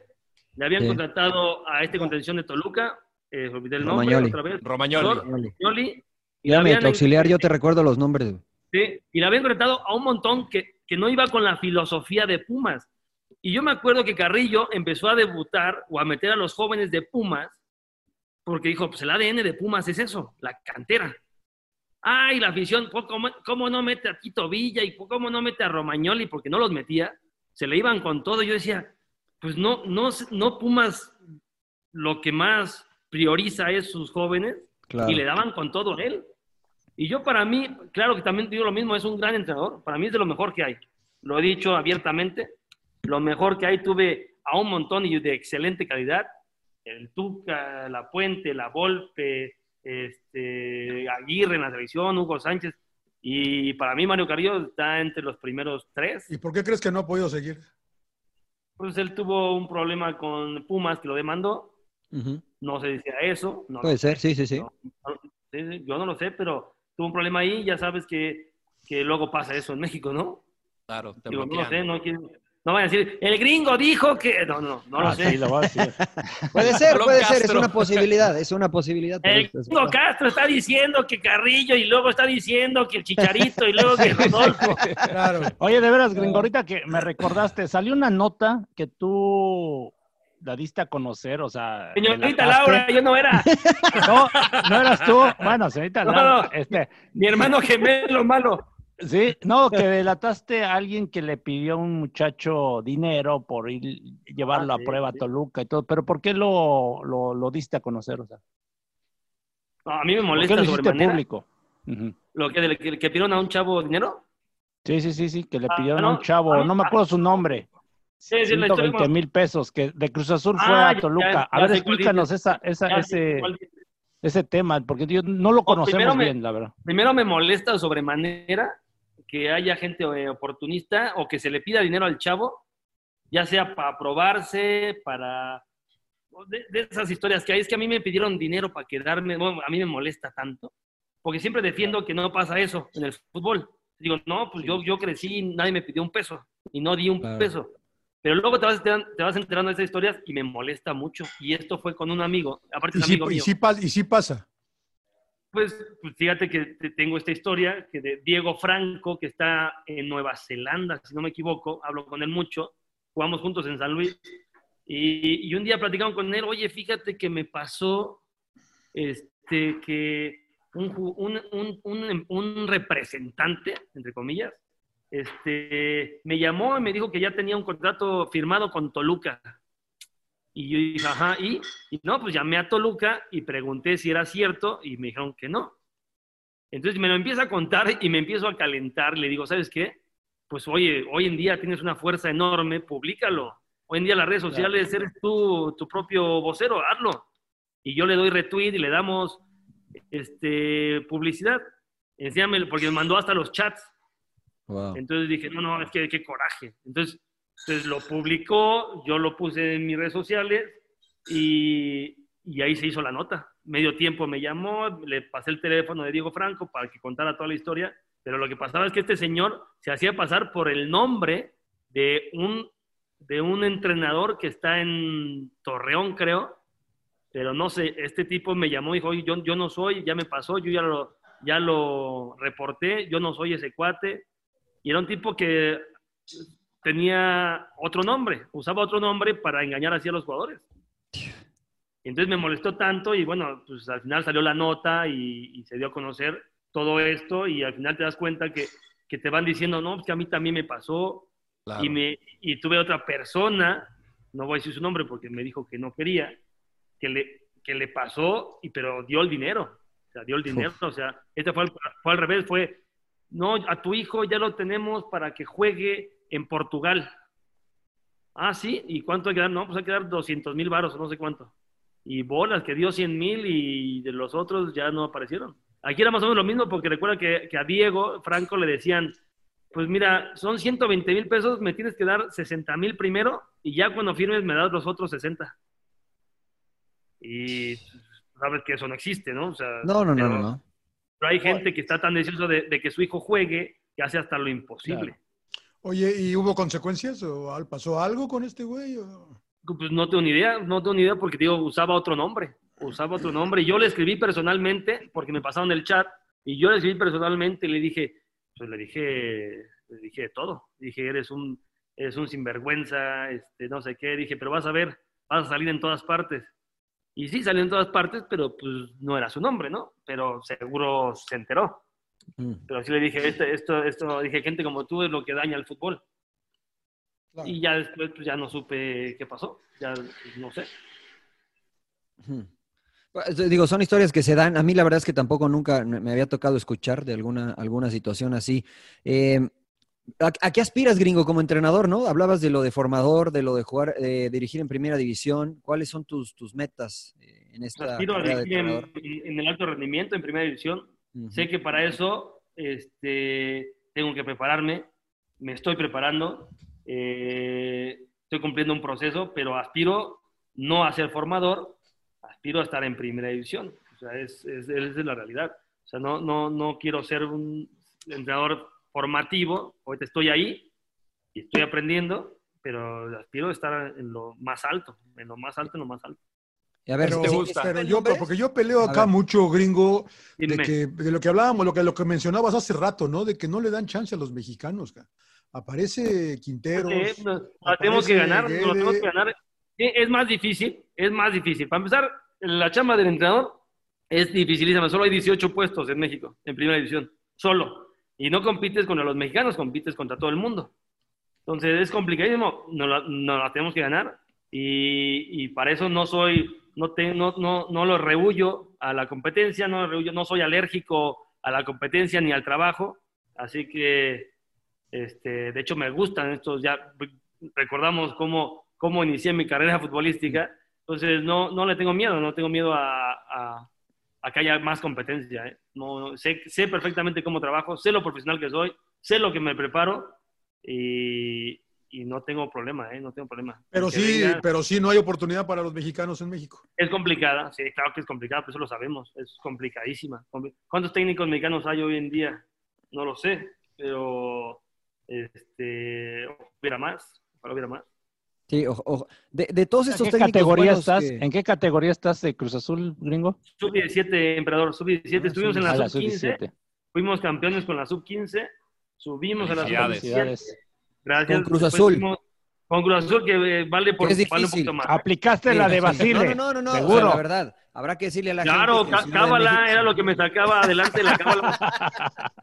le habían Sí. contratado a este contención de Toluca, eh, olvidé el nombre Romagnoli. otra vez. Romagnoli. Romagnoli, y le Dígame, habían tu auxiliar, yo te recuerdo los nombres. Sí, y le habían contratado a un montón que, que no iba con la filosofía de Pumas. Y yo me acuerdo que Carrillo empezó a debutar o a meter a los jóvenes de Pumas porque dijo, pues el ADN de Pumas es eso, la cantera. Ay, la afición, pues, ¿cómo, cómo no mete a Tito Villa y cómo no mete a Romagnoli? Porque no los metía. Se le iban con todo. Yo decía, pues no, no, no Pumas lo que más prioriza es sus jóvenes Claro. y le daban con todo a él. Y yo para mí, claro que también digo lo mismo, es un gran entrenador. Para mí es de lo mejor que hay. Lo he dicho abiertamente. Lo mejor que hay, tuve a un montón y de excelente calidad. El Tuca, La Puente, La Volpe, este, Aguirre en la selección, Hugo Sánchez. Y para mí Mario Carrillo está entre los primeros tres. ¿Y por qué crees que no ha podido seguir? Pues él tuvo un problema con Pumas que lo demandó. No se decía eso. No, Puede ser, sí, sí, sí. no, sí, sí, yo no lo sé, pero tuvo un problema ahí. Ya sabes que, que luego pasa eso en México, ¿no? Claro, te Digo, no lo sé, no quiero- No van a decir, el gringo dijo que. No, no, no lo Ah, sé. sí, lo voy a decir. Puede ser, Colón puede ser, es una posibilidad, es una posibilidad. El es- es gringo. Castro está diciendo que Carrillo y luego está diciendo que el Chicharito y luego que Rodolfo. Claro. Oye, de veras, gringo, ahorita que me recordaste, salió una nota que tú la diste a conocer, o sea. Señorita. Laura, yo no era. No, no eras tú. Bueno, señorita No, Laura, no. este, Mi hermano gemelo malo. Sí, no, que delataste a alguien que le pidió a un muchacho dinero por ir llevarlo Ah, a sí, prueba sí. a Toluca y todo, pero ¿por qué lo, lo, lo diste a conocer? O sea, No, a mí me ¿Por qué molesta lo público? Lo que, de- que, que pidieron a un chavo dinero. Sí, sí, sí, sí, que le Ah, pidieron a un chavo, a mí- no me acuerdo su nombre, Sí, sí, la historia 120 mil pesos, que de Cruz Azul fue Ah, a Toluca. ya, a ver, explícanos esa, esa, ese, ese tema, porque yo no lo primero conocemos me- bien, la verdad. Primero me molesta sobremanera que haya gente eh, oportunista o que se le pida dinero al chavo, ya sea para probarse, para... De, de esas historias que hay, es que a mí me pidieron dinero para quedarme, bueno, a mí me molesta tanto, porque siempre defiendo que no pasa eso en el fútbol. Digo, no, pues yo, yo crecí, nadie me pidió un peso y no di un Claro. peso. Pero luego te vas, enteran- te vas enterando de esas historias y me molesta mucho. Y esto fue con un amigo, aparte Y sí, amigo y sí y sí pasa. Pues, pues fíjate que te- tengo esta historia que de Diego Franco, que está en Nueva Zelanda, si no me equivoco, hablo con él mucho, jugamos juntos en San Luis, y, y un día platicamos con él, oye, fíjate que me pasó este, que un, un- un- un representante, entre comillas, este, me llamó y me dijo que ya tenía un contrato firmado con Toluca. Y yo dije, ajá, ¿y? Y no, pues llamé a Toluca y pregunté si era cierto y me dijeron que no. Entonces me lo empieza a contar y me empiezo a calentar. Le digo, ¿sabes qué? Pues oye, hoy en día tienes una fuerza enorme, públicalo. Hoy en día las redes sociales eres tú tu propio vocero, hazlo. Y yo le doy retweet y le damos este, publicidad. Enséñame, porque me mandó hasta los chats. Wow. Entonces dije, no, no, es que qué coraje. Entonces, entonces lo publicó, yo lo puse en mis redes sociales y, ahí se hizo la nota. Medio tiempo me llamó, le pasé el teléfono de Diego Franco para que contara toda la historia, pero lo que pasaba es que este señor se hacía pasar por el nombre de un, de un entrenador que está en Torreón, creo, pero no sé, este tipo me llamó y dijo, oye, yo, yo no soy, ya me pasó, yo ya lo, ya lo reporté, yo no soy ese cuate. Y era un tipo que tenía otro nombre, usaba otro nombre para engañar así a los jugadores. Entonces me molestó tanto y bueno, pues al final salió la nota y, y se dio a conocer todo esto y al final te das cuenta que, que te van diciendo, no, pues que a mí también me pasó Claro. y, me, y tuve otra persona, no voy a decir su nombre porque me dijo que no quería, que le, que le pasó, y, pero dio el dinero. O sea, dio el dinero. O sea, este fue fue al revés, fue, no, a tu hijo ya lo tenemos para que juegue en Portugal. Ah, sí, ¿y cuánto hay que dar? No, pues hay que dar 200 mil varos no sé cuánto. Y bolas, que dio 100 mil y de los otros ya no aparecieron. Aquí era más o menos lo mismo porque recuerda que, que a Diego Franco le decían, pues mira, son 120 mil pesos, me tienes que dar 60 mil primero y ya cuando firmes me das los otros 60. Y sabes que eso no existe, ¿no? O sea, No, no, no, pero- no, no. Pero hay gente que está tan deseoso de, de que su hijo juegue que hace hasta lo imposible. Oye, ¿y hubo consecuencias? ¿O pasó algo con este güey? Pues no tengo ni idea, no tengo ni idea porque digo, usaba otro nombre, usaba otro nombre. Yo le escribí personalmente porque me pasaron el chat y yo le escribí personalmente y le dije, pues le dije, le dije todo. Dije, eres un, eres un sinvergüenza, este, no sé qué. Dije, pero vas a ver, vas a salir en todas partes. Y sí, salió en todas partes, pero pues no era su nombre, ¿no? Pero seguro se enteró. Mm. Pero sí le dije, este, esto, esto, dije, gente como tú es lo que daña el fútbol. Claro. Y ya después, pues ya no supe qué pasó. Ya pues, no sé. Pues, Digo, son historias que se dan. A mí la verdad es que tampoco nunca me había tocado escuchar de alguna, alguna situación así. Eh, ¿a, a qué aspiras, gringo, como entrenador, no? Hablabas de lo de formador, de lo de jugar, de dirigir en primera división. ¿Cuáles son tus, tus metas eh, en esta Aspiro a dirigir en el alto rendimiento, en primera división. Sé que para eso este, tengo que prepararme, me estoy preparando, eh, estoy cumpliendo un proceso, pero aspiro no a ser formador, aspiro a estar en primera división. O sea, es, es la realidad. O sea, no, no, no quiero ser un entrenador formativo, ahorita estoy ahí y estoy aprendiendo, pero aspiro a estar en lo más alto, en lo más alto, en lo más alto. Y a ver, Pero, ¿te gusta? pero yo, porque yo peleo acá mucho, gringo, de, Dime. que, de lo que hablábamos, lo que, lo que mencionabas hace rato, ¿no? De que no le dan chance a los mexicanos. ca. Aparece Quinteros. Sí, nos- la tenemos que aparece ganar, nos la tenemos que ganar. Es más difícil, es más difícil. Para empezar, la chamba del entrenador es dificilísima. Solo hay 18 puestos en México, en primera división. Solo. Y no compites contra los mexicanos, compites contra todo el mundo. Entonces es complicadísimo, nos la, nos la tenemos que ganar y, y para eso no soy, no, no, no, no lo rehuyo a la competencia, no, rehuyo, no soy alérgico a la competencia ni al trabajo, así que este, de hecho me gustan estos, ya recordamos cómo, cómo inicié mi carrera futbolística, entonces no, no le tengo miedo, no tengo miedo a, a- que haya más competencia. ¿eh? No, sé, sé perfectamente cómo trabajo, sé lo profesional que soy, sé lo que me preparo y, y no tengo problema, ¿eh? no tengo problema. Pero que sí, venga- pero sí no hay oportunidad para los mexicanos en México. es complicada, sí, claro que es complicada, pero eso lo sabemos, es complicadísima. Compli- ¿Cuántos técnicos mexicanos hay hoy en día? No lo sé, pero este, hubiera más, ojalá hubiera más. Sí, ojo, ojo. De, de todos ¿En estos qué técnicos categoría estás? que- ¿En qué categoría estás de Cruz Azul, gringo? Sub-17, emperador, sub-17, estuvimos en la Ah, la sub-15, sub-17. fuimos campeones con la sub-15, subimos a la Felicidades. sub-17. Gracias. Con Cruz Después Azul. fuimos Con Cruz Azul que eh, vale, por, Es vale un difícil. poquito más. Aplicaste Sí, la de. Basile. No, no, no, no, o sea, Seguro. la verdad. Habrá que decirle a la Claro, gente. de Cábala era lo que me sacaba adelante de la Cábala.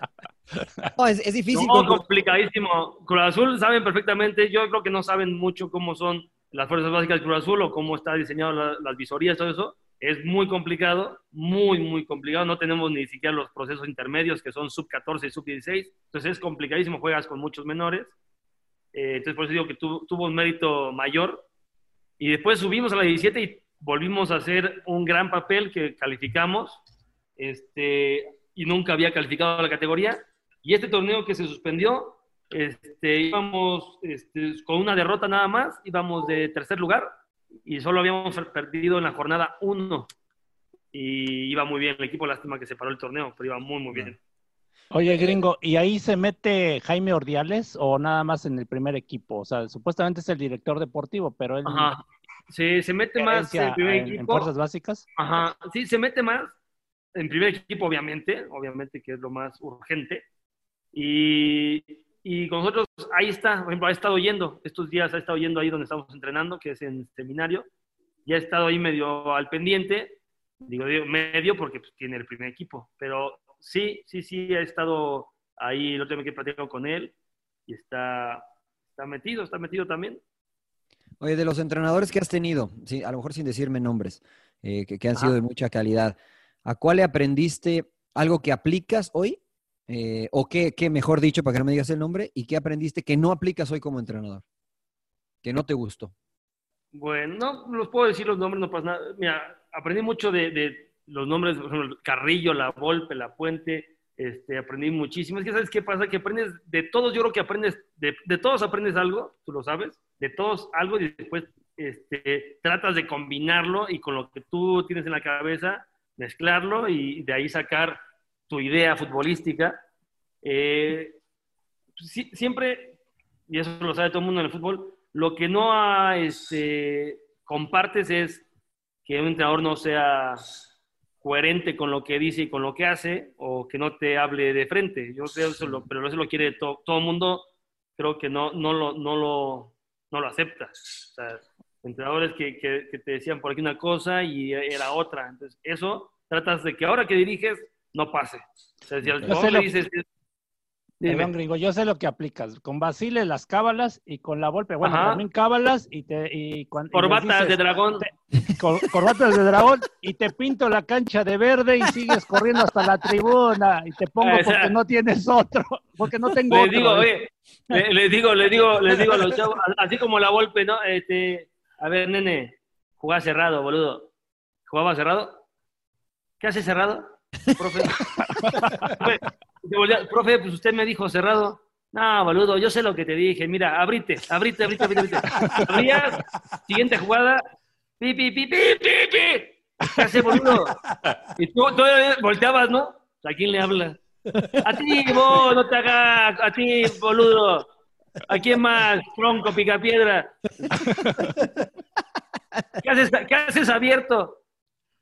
No, es, es difícil. No, con- complicadísimo. Cruz Azul saben perfectamente, yo creo que no saben mucho cómo son las fuerzas básicas de Cruz Azul o cómo está diseñado la- las visorías, todo eso. Es muy complicado, muy, muy complicado. No tenemos ni siquiera los procesos intermedios que son sub 14 y sub 16. Entonces es complicadísimo, juegas con muchos menores. Eh, entonces por eso digo que tu- tuvo un mérito mayor. Y después subimos a la 17 y volvimos a hacer un gran papel que calificamos. Este, y nunca había calificado a la categoría. Y este torneo que se suspendió, este, íbamos este, con una derrota nada más, íbamos de tercer lugar y solo habíamos perdido en la jornada 1. Y iba muy bien el equipo, lástima que se paró el torneo, pero iba muy, muy bien. Oye, gringo, ¿y ahí se mete Jaime Ordiales o nada más en el primer equipo? O sea, supuestamente es el director deportivo, pero él Ajá. Se, se mete más en primer en, en equipo. fuerzas básicas. Ajá, sí, se mete más en primer equipo, obviamente, obviamente que es lo más urgente. Y, y con nosotros, ahí está, por ejemplo, ha estado yendo, estos días ha estado yendo ahí donde estamos entrenando, que es en seminario, y ha estado ahí medio al pendiente, digo, digo medio porque pues, tiene el primer equipo, pero sí, sí, sí, ha estado ahí, el otro día que platico con él, y está, está metido, está metido también. Oye, de los entrenadores que has tenido, sí, a lo mejor sin decirme nombres, eh, que, que han sido de mucha calidad, ¿a cuál le aprendiste algo que aplicas hoy? Eh, ¿O qué, qué, mejor dicho, para que no me digas el nombre, y qué aprendiste que no aplicas hoy como entrenador? Que no te gustó. Bueno, no los puedo decir los nombres, no pasa nada. Mira, aprendí mucho de, de los nombres, por ejemplo, Carrillo, La Volpe, La Puente, este, aprendí muchísimo. Es que, ¿sabes qué pasa? Que aprendes de todos, yo creo que aprendes, de, de todos aprendes algo, tú lo sabes, de todos algo y después este, tratas de combinarlo y con lo que tú tienes en la cabeza, mezclarlo y de ahí sacar tu idea futbolística. Eh, siempre, y eso lo sabe todo el mundo en el fútbol, lo que no este, compartes es que un entrenador no sea coherente con lo que dice y con lo que hace, o que no te hable de frente. Yo creo eso, lo, pero eso lo quiere to- todo el mundo, creo que no, no, lo, no, lo, no lo acepta. O sea, entrenadores que, que, que te decían por aquí una cosa y era otra. Entonces, eso tratas de que ahora que diriges no pase. O sea, si al jugador le dices... Perdón, gringo, yo sé lo que aplicas. Con Basile las cábalas y con la Volpe, bueno, Ajá. también cábalas y te... Y cuan- y les Corbatas dices, de dragón. cor- corbatas de dragón y te pinto la cancha de verde y sigues corriendo hasta la tribuna y te pongo Ah, esa- porque no tienes otro, porque no tengo Les otro. digo, oye, le- les digo, les digo, les digo a los chavos, así como la golpe, ¿no? Este, a ver, nene, jugaba cerrado, boludo. ¿Jugaba cerrado? ¿Qué hace cerrado? Profe. Voltea, Profe, pues usted me dijo cerrado. No, boludo, yo sé lo que te dije. Mira, abrite, abrite, abrite, abrite. abrite. Abrías, siguiente jugada. Pi, pi, pi, pi, pi, pi. ¿Qué hace, boludo? Y tú todavía volteabas, ¿no? ¿A quién le habla? A ti, vos, no te hagas, a ti, boludo. ¿A quién más? Tronco, picapiedra. ¿Qué haces, ¿Qué haces abierto?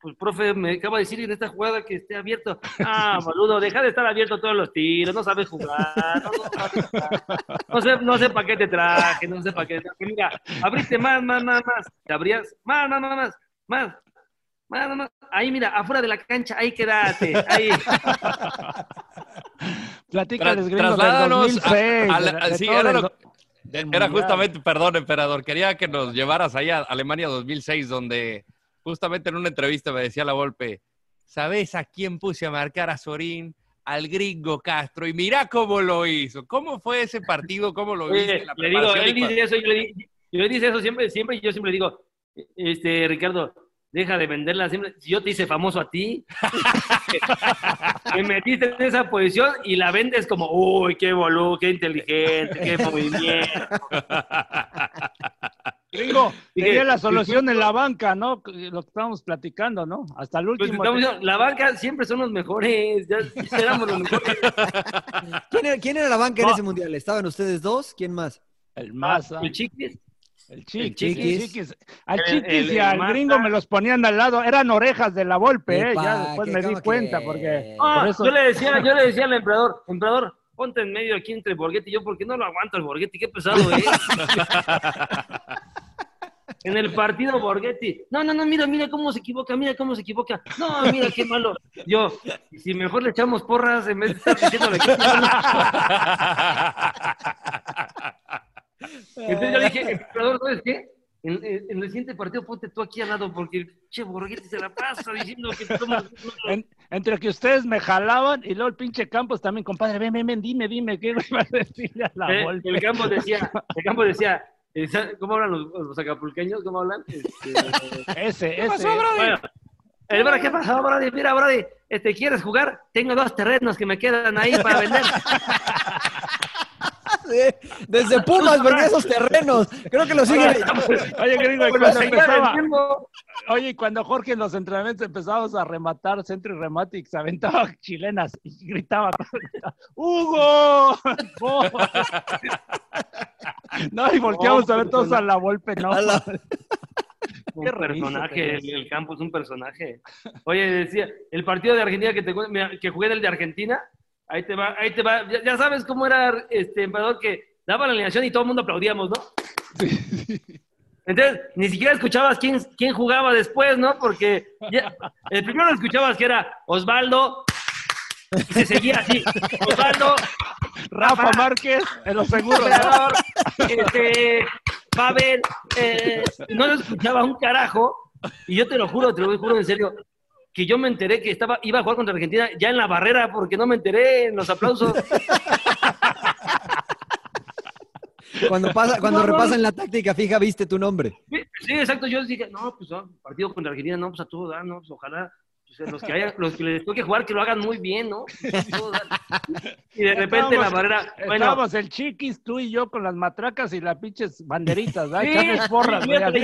Pues, profe, me acaba de decir en esta jugada que esté abierto. Ah, boludo, deja de estar abierto todos los tiros, no sabes jugar. No, no sabes jugar. No sé, no sé para qué te traje, no sé para qué te traje. Mira, abriste más, más, más, más. ¿Te abrías? Más, más, más, más, más. Más, más, más. Ahí, mira, afuera de la cancha, ahí quédate, ahí. Platícales, Tra- gringo, del trasládanos a- 2006, a la- de- de sí, todo era lo- justamente, perdón, emperador, quería que nos llevaras allá a Alemania 2006, donde justamente en una entrevista me decía la Volpe, ¿sabes a quién puse a marcar a Sorín? Al gringo Castro. Y mira cómo lo hizo. ¿Cómo fue ese partido? ¿Cómo lo viste? Oye, la le digo, él dice eso, yo le, yo le dice eso siempre, siempre, y yo siempre digo, este, Ricardo, deja de venderla siempre. Si yo te hice famoso a ti, me metiste en esa posición y la vendes como, uy, qué boludo, qué inteligente, qué movimiento. Gringo, Dije, tenía la solución en la banca, ¿no? Lo que estábamos platicando, ¿no? Hasta el Pues, último. estamos la banca siempre son los mejores, ya, ya éramos los mejores. ¿Quién era, quién era la banca en ese mundial? ¿Estaban ustedes dos? ¿Quién más? El Maza. El chiquis. El chiquis, Chiquis. chiquis. Al El- chiquis el- y el al Maza. gringo me los ponían al lado. Eran orejas de la Volpe, ¿eh? Ya después me di cuenta que- porque... Ah, por eso... yo le decía, yo le decía al emperador, emperador, ponte en medio aquí entre Borghetti y yo, porque no lo aguanto el Borghetti, qué pesado es. en el partido Borghetti, no, no, no, mira, mira cómo se equivoca, mira cómo se equivoca. No, mira qué malo. Yo, si mejor le echamos porras en vez de estar diciéndole que Entonces yo le dije, emperador, ¿sabes qué? En, en- en el siguiente partido ponte tú aquí al lado porque che Borghetti se la pasa diciendo que somos... En- entre que ustedes me jalaban y luego el pinche Campos también, compadre, ven, ven, ven, dime, dime, ¿qué iba a decirle a la Eh, el campo decía, el campo decía, eh, ¿sabe ¿cómo hablan los, los acapulqueños? ¿Cómo hablan? Este, Ese, ese. bueno, el Brody, ¿qué pasó, Brody? Mira, Brody, este, ¿quieres jugar? Tengo dos terrenos que me quedan ahí para vender. Desde Pumas vendía esos terrenos. Creo que lo siguen. Oye, gringo, cuando empezaba, oye, cuando Jorge en los entrenamientos empezábamos a rematar centro y remate y se aventaba chilenas y gritaba, ¡Hugo! ¡Oh! No, y volteamos a ver todos a la Volpe, no. A la- Un Qué personaje, el, el campo es un personaje. Oye, decía, el partido de Argentina que, te, que jugué del de Argentina, ahí te va, ahí te va. Ya, ya sabes cómo era este emperador que daba la alineación y todo el mundo aplaudíamos, ¿no? Entonces, ni siquiera escuchabas quién, quién jugaba después, ¿no? Porque ya- el primero lo escuchabas que era Osvaldo, y se seguía así, Osvaldo, Rafa Márquez, en los seguros. este, Pavel, eh, no lo escuchaba un carajo, y yo te lo juro, te lo juro en serio, que yo me enteré que estaba, iba a jugar contra Argentina ya en la barrera, porque no me enteré en los aplausos. Cuando, pasa, cuando No, no, repasan la táctica fija, viste tu nombre. Sí, sí, exacto, yo dije, no, pues no, partido contra Argentina, no, pues a todo dar, no, pues ojalá. Los que haya, los que les toque jugar, que lo hagan muy bien, ¿no? Y de repente la Estábamos- barrera, bueno, Estábamos el chiquis, tú y yo con las matracas y las pinches banderitas, ¿verdad? Sí, porras, yo ya yo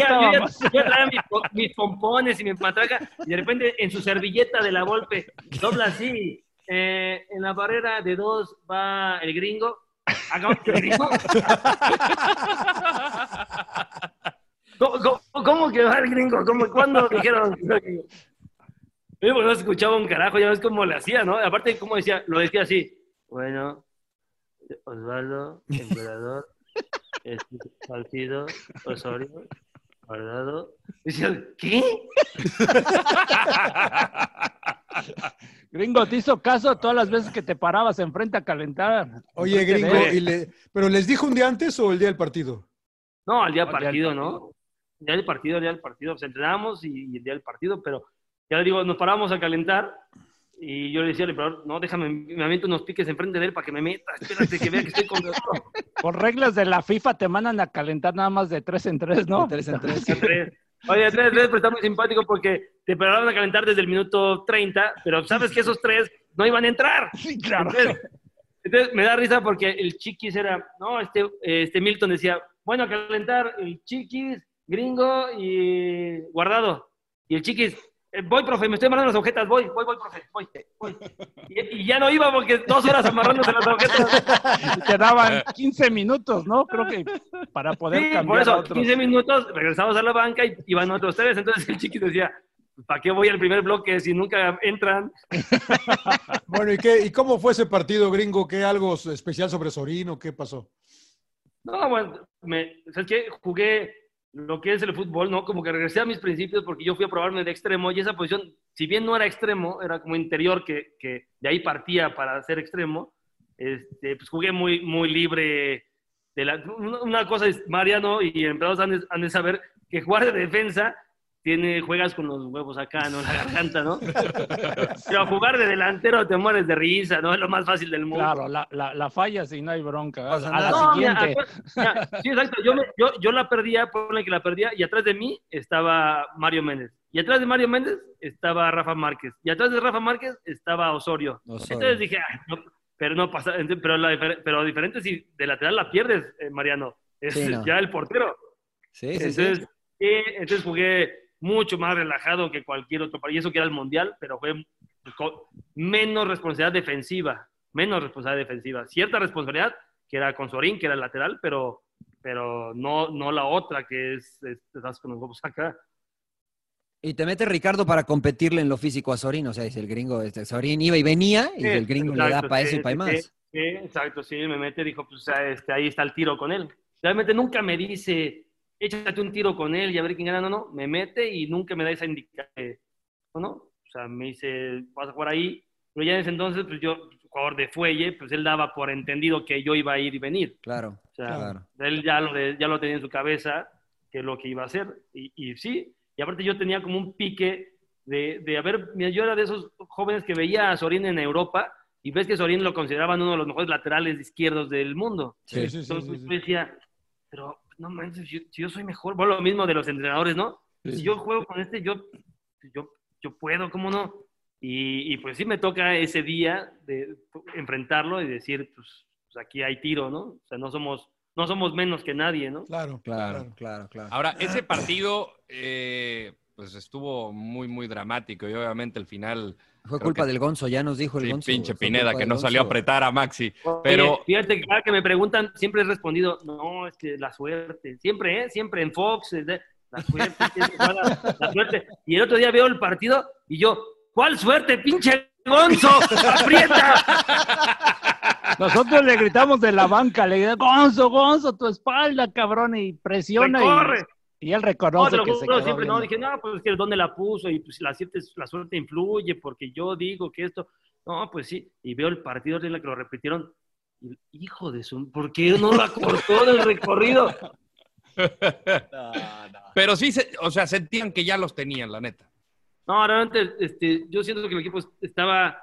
yo traía mis, mis pompones y mi matraca, y de repente en su servilleta de la golpe, dobla así, eh, en la barrera de dos va el gringo, el gringo. ¿Cómo, cómo, cómo que va el gringo? ¿Cómo, ¿Cuándo dijeron? Yo pues, no escuchaba un carajo, ya ves cómo le hacía, ¿no? Aparte, como decía, lo decía así. Bueno, Osvaldo, emperador, este, Salcido, Osorio, Guardado. Decía, ¿qué? Gringo, te hizo caso todas las veces que te parabas enfrente a calentar. Oye, gringo, y le- ¿pero les dijo un día antes o el día del partido? No, al día No, del partido, ¿no? El día del partido, el día del partido. Pues entrenábamos y, y el día del partido, pero ya le digo, nos parábamos a calentar y yo le decía al emperador, no, déjame, me aviento unos piques enfrente de él para que me meta, espérate que vea que estoy con Por reglas de la FIFA te mandan a calentar nada más de tres en tres, ¿no? De tres en tres. Oye, tres, tres, pero está muy simpático porque te paraban a calentar desde el minuto 30, pero sabes que esos tres no iban a entrar. Sí, claro. Entonces, entonces me da risa porque el chiquis era, no, este, este Milton decía, bueno, a calentar el chiquis, gringo y guardado. Y el chiquis, voy, profe, me estoy amarrando las agujetas, voy, voy, voy, profe, voy, voy. Y, y ya no iba porque dos horas amarrándose las agujetas. Te daban 15 minutos, ¿no? Creo que para poder Sí, cambiar por a eso, otros. 15 minutos, regresamos a la banca y iban otros tres. Entonces el chiquis decía, ¿para qué voy al primer bloque si nunca entran? Bueno, ¿y, qué, ¿y cómo fue ese partido, gringo? ¿Qué algo especial sobre Sorino? ¿Qué pasó? No, bueno, me, ¿sabes qué? Jugué lo que es el fútbol, ¿no? Como que regresé a mis principios porque yo fui a probarme de extremo y esa posición, si bien no era extremo, era como interior que, que de ahí partía para ser extremo, este, pues jugué muy, muy libre. De la, una- cosa es, Mariano y Emperador han de, han de saber que jugar de defensa tiene, juegas con los huevos acá, ¿no? La garganta, ¿no? Pero jugar de delantero te mueres de risa, ¿no? Es lo más fácil del mundo. Claro, la, la, la fallas y no hay bronca. A la No, mira, siguiente. acu- mira, sí, exacto. Yo, me- yo, yo la perdía, ponle que la perdía, y atrás de mí estaba Mario Méndez. Y atrás de Mario Méndez estaba Rafa Márquez. Y atrás de Rafa Márquez estaba Osorio. Osorio. Entonces dije, "Ay, no, pero no pasa, pero, la pero diferente si de lateral la pierdes, eh, Mariano. Es Sí, no. ya el portero. Sí, sí. Entonces, sí, entonces jugué mucho más relajado que cualquier otro país. Y eso que era el Mundial, pero fue menos responsabilidad defensiva. Menos responsabilidad defensiva. Cierta responsabilidad, que era con Sorín, que era el lateral, pero, pero no, no la otra, que es, es- estás con los huevos acá. Y te mete Ricardo para competirle en lo físico a Sorín. O sea, dice el gringo, este, Sorín iba y venía, y Sí, el gringo le da exacto, para sí, eso y para sí, más. sí, exacto, sí, me mete, dijo, pues este, ahí está el tiro con él. Realmente nunca me dice, échate un tiro con él y a ver quién gana, no, no, me mete y nunca me da esa indicación, ¿no? no? O sea, me dice, vas a jugar ahí, pero ya en ese entonces, pues yo, jugador de fuelle, pues él daba por entendido que yo iba a ir y venir. Claro, O sea, claro. él ya lo, ya lo tenía en su cabeza, que es lo que iba a hacer. Y, y sí, y aparte yo tenía como un pique de, de, a ver, mira, yo era de esos jóvenes que veía a Sorín en Europa y ves que Sorín lo consideraban uno de los mejores laterales izquierdos del mundo. Sí, sí, sí, Entonces sí, sí. yo decía, pero no manches, yo- si yo soy mejor, bueno, lo mismo de los entrenadores, ¿no? Si yo juego con este, yo, yo, yo puedo, ¿cómo no? Y, y, pues sí me toca ese día de enfrentarlo y decir, pues, pues aquí hay tiro, ¿no? O sea, no somos, no somos menos que nadie, ¿no? Claro, Claro, claro, claro. Ahora, ese partido, eh, pues estuvo muy, muy dramático y obviamente el final. Fue culpa que- del Gonzo, ya nos dijo el Sí, Gonzo. pinche Pineda, que no salió a apretar a Maxi. Oye, Pero, fíjate que cada que me preguntan, siempre he respondido, no, es que la suerte, siempre, ¿eh? Siempre en Fox, de- la suerte, la, la suerte. Y el otro día veo el partido y yo, ¿cuál suerte, pinche Gonzo? ¡Aprieta! Nosotros le gritamos de la banca, le gritamos, Gonzo, Gonzo, tu espalda, cabrón, y presiona. y- ¡Corre! Y, él No, reconoce te lo que se juro, quedó siempre no, dije, no, pues es que dónde la puso y pues la suerte, la suerte influye porque yo digo que esto, no, pues sí, y veo el partido en la que lo repitieron, y, hijo de su, ¿por qué no la cortó del recorrido? pero sí, se- o sea, sentían que ya los tenían, la neta. No, realmente, este, yo siento que el equipo estaba,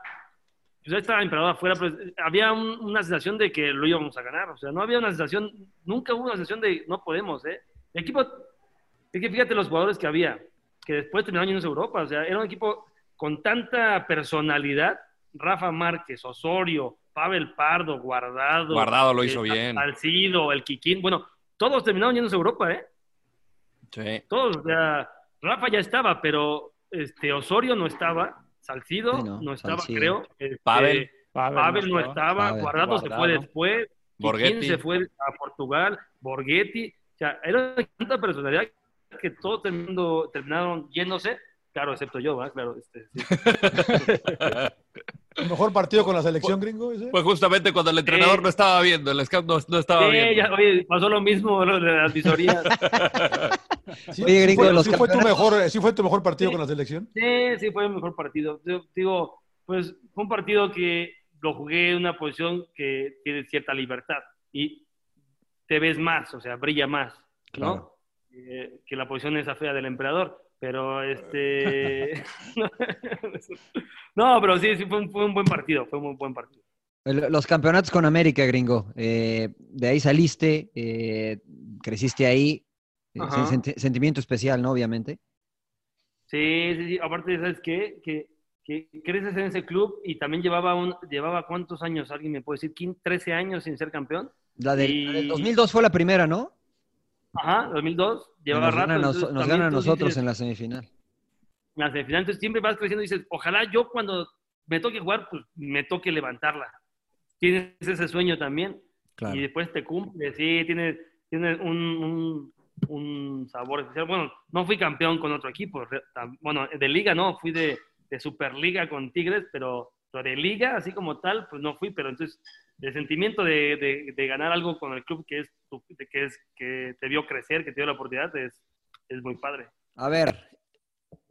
pues ya estaba emperador afuera, pero había un- una sensación de que lo íbamos a ganar, o sea, no había una sensación, nunca hubo una sensación de no podemos, ¿eh? El equipo, es que fíjate los jugadores que había, que después terminaron yéndose a Europa, o sea, era un equipo con tanta personalidad, Rafa Márquez, Osorio, Pavel Pardo, Guardado. Guardado lo hizo eh, bien. Salcido, el Kikín, bueno, todos terminaron yéndose a Europa, ¿eh? Sí. Todos, o sea, Rafa ya estaba, pero este Osorio no estaba, Salcido Sí, no, no, estaba, Salcido. creo. este, Pavel. Pavel Pavel no estaba. Pavel. Guardado, se fue Guardado. después, Borghetti. Borghetti se fue a Portugal, Borghetti, o sea, era tanta personalidad que todos terminando, terminaron yéndose, claro, excepto yo, ¿verdad? Claro, este, sí. ¿El mejor partido con la selección gringo ese? Pues justamente cuando el entrenador Sí. no estaba viendo, el scout no, no estaba Sí, viendo. ya, oye, pasó lo mismo lo de las visorías. Sí, Oye, sí gringo, fue, los sí fue tu mejor, sí fue tu mejor partido Sí. con la selección. Sí, sí, fue el mejor partido. Yo digo, pues fue un partido que lo jugué en una posición que tiene cierta libertad y te ves más, o sea, brilla más, ¿no? Eh, que la posición esa fea del emperador. Pero este. no, pero sí, sí, fue un, fue un buen partido, fue un muy buen partido. Los campeonatos con América, gringo. Eh, de ahí saliste, eh, creciste ahí. Senti- sentimiento especial, ¿no? Obviamente. Sí, sí, sí. Aparte, ¿sabes qué? Que, que creces en ese club y también llevaba, un, llevaba ¿cuántos años? ¿Alguien me puede decir? ¿15, 13 años sin ser campeón? La del, Y- la del 2002 fue la primera, ¿no? Ajá, 2002. Llevaba nos rato. ganan, a nos- entonces nos también ganan a nosotros dices, en la semifinal. la semifinal, entonces siempre vas creciendo y dices, ojalá yo cuando me toque jugar, pues me toque levantarla. Tienes ese sueño también Claro. y después te cumple, sí, tienes, tienes un, un, un sabor especial. Bueno, no fui campeón con otro equipo, bueno, de liga no, fui de, de Superliga con Tigres, pero de liga, así como tal, pues no fui, pero entonces el sentimiento de, de- de ganar algo con el club que es, tu- que es que te vio crecer, que te dio la oportunidad, es, es muy padre. A ver,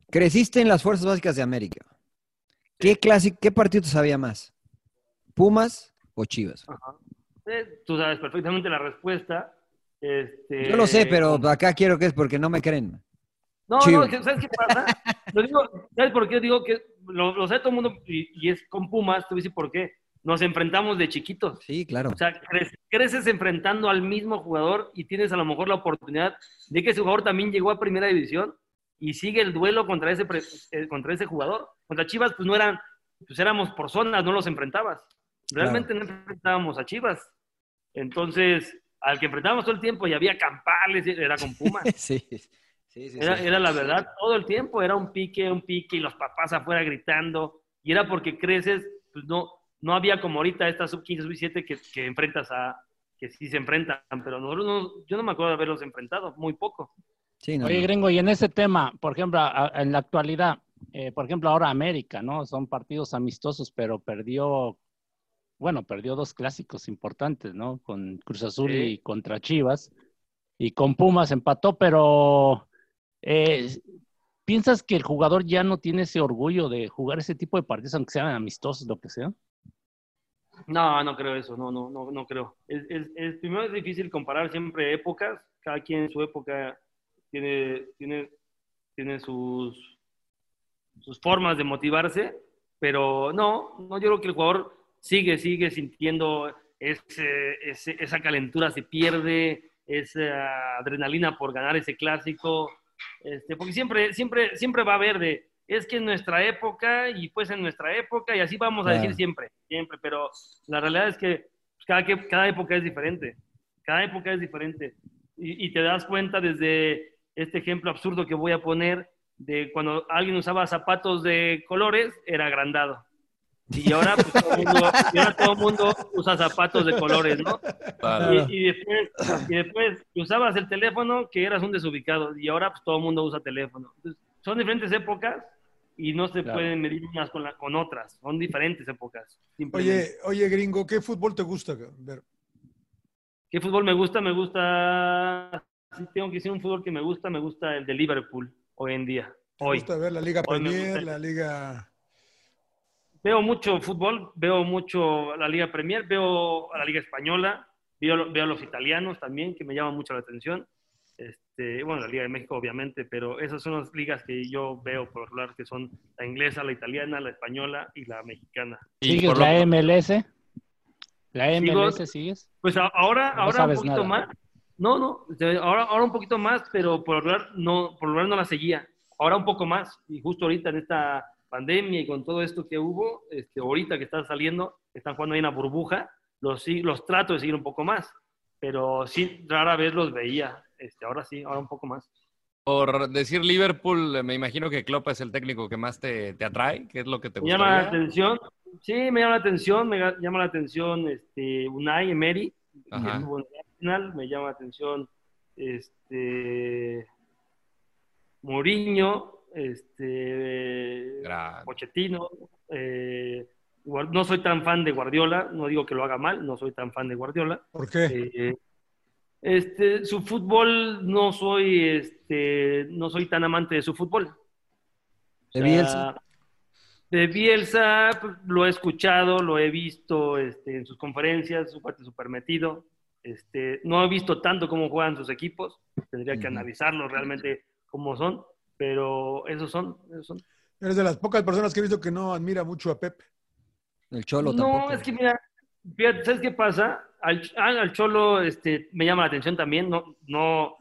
creciste en las Fuerzas Básicas de América. ¿Qué, clase, ¿Qué partido te sabía más? ¿Pumas o Chivas? Ajá. Eh, tú sabes perfectamente la respuesta. Este, Yo lo sé, pero acá quiero que es porque no me creen. No, Chivas. no, ¿sabes qué pasa? Lo digo, ¿Sabes por qué digo que lo, lo sabe todo el mundo y, y es con Pumas? Te voy a decir por qué. Nos enfrentamos de chiquitos. Sí, claro. O sea, creces, creces enfrentando al mismo jugador y tienes a lo mejor la oportunidad de que ese jugador también llegó a primera división y sigue el duelo contra ese, eh, contra ese jugador. Contra Chivas, pues no eran, pues éramos por zonas, no los enfrentabas. Realmente no enfrentábamos a Chivas. Entonces, al que enfrentábamos todo el tiempo y había campales, era con Pumas. sí, sí, sí. Era, sí. era la verdad, todo el tiempo era un pique, un pique, y los papás afuera gritando, y era porque creces, pues no, no había como ahorita esta sub 15, sub 17 que, que enfrentas a, que sí se enfrentan, pero nosotros no, yo no me acuerdo de haberlos enfrentado, muy poco. Sí, no, Oye, no. gringo, y en ese tema, por ejemplo, a- a- en la actualidad, eh, por ejemplo, ahora América, ¿no? Son partidos amistosos, pero perdió, bueno, perdió dos clásicos importantes, ¿no? Con Cruz Azul Sí. y contra Chivas. Y con Pumas empató, pero eh, ¿piensas que el jugador ya no tiene ese orgullo de jugar ese tipo de partidos, aunque sean amistosos, lo que sea? No, no creo eso, no, no, no, no creo. Es, primero es difícil comparar siempre épocas, cada quien en su época tiene, tiene, tiene sus, sus formas de motivarse, pero no, no, yo creo que el jugador sigue, sigue sintiendo ese, ese- esa calentura, se pierde, esa adrenalina por ganar ese clásico, este, porque siempre, siempre, siempre va a haber de, es que en nuestra época y pues en nuestra época y así vamos a Claro. decir siempre, siempre, pero la realidad es que pues, cada, que- cada época es diferente, cada época es diferente y, y te das cuenta desde este ejemplo absurdo que voy a poner de cuando alguien usaba zapatos de colores, era agrandado. Y ahora, pues, todo el mundo, y ahora todo el mundo usa zapatos de colores, ¿no? Claro. Y, y después, y después usabas el teléfono que eras un desubicado y ahora pues todo el mundo usa teléfono. Entonces, son diferentes épocas y no se Claro. pueden medir unas con, la- con otras. Son diferentes épocas. Oye, oye, gringo, ¿qué fútbol te gusta? Ver, ¿Qué fútbol me gusta? Me gusta, si tengo que decir un fútbol que me gusta, me gusta el de Liverpool hoy en día. ¿Te Hoy. gusta ver la Liga Hoy me Premier, la Liga... Veo mucho fútbol, veo mucho la Liga Premier, veo a la Liga Española, veo, veo a los italianos también, que me llaman mucho la atención. Este, bueno, la Liga de México, obviamente, pero esas son las ligas que yo veo por lo regular, que son la inglesa, la italiana, la española y la mexicana. Y ¿Sigues por la MLS? ¿La Sigo- MLS sigues? Pues ahora, No ahora un poquito nada. más. No, no, este, ahora, ahora un poquito más, pero por lo regular no, por regular no la seguía. Ahora un poco más. Y justo ahorita en esta pandemia y con todo esto que hubo, este, ahorita que están saliendo, están jugando ahí en la burbuja, los, los trato de seguir un poco más. Pero sí, rara vez los veía. Este, ahora sí, ahora un poco más. Por decir Liverpool, eh, me imagino que Klopp es el técnico que más te, te atrae. ¿Qué es lo que te Me llama la atención, sí, me llama la atención, me llama la atención este, Unai Emery, Arsenal, me llama la atención este, Mourinho, este, Grande. Pochettino. eh, no soy tan fan de Guardiola, no digo que lo haga mal, no soy tan fan de Guardiola. ¿Por qué? Eh, este, su fútbol no soy, este, no soy tan amante de su fútbol. ¿De O sea, Bielsa? De Bielsa pues, lo he escuchado, lo he visto este, en sus conferencias, su parte súper metido. Este, no he visto tanto cómo juegan sus equipos, tendría que analizarlos realmente cómo son, pero esos son, esos son. Eres de las pocas personas que he visto que no admira mucho a Pep. El Cholo no, tampoco. es que mira, fíjate, ¿sabes qué pasa? Al, al- Cholo este, me llama la atención también, no, no,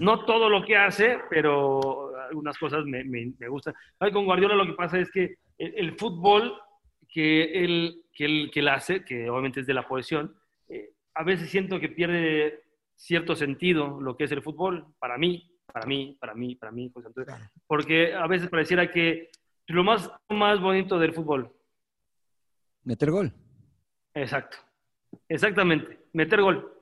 no todo lo que hace, pero algunas cosas me, me, me gustan. Ay, con Guardiola lo que pasa es que el, el fútbol que él, que, él, que él hace, que obviamente es de la posesión, eh, a veces siento que pierde cierto sentido lo que es el fútbol, para mí, para mí, para mí, para mí, José Antonio. Claro. porque a veces pareciera que lo más, más bonito del fútbol, Meter gol. Exacto. Exactamente. Meter gol.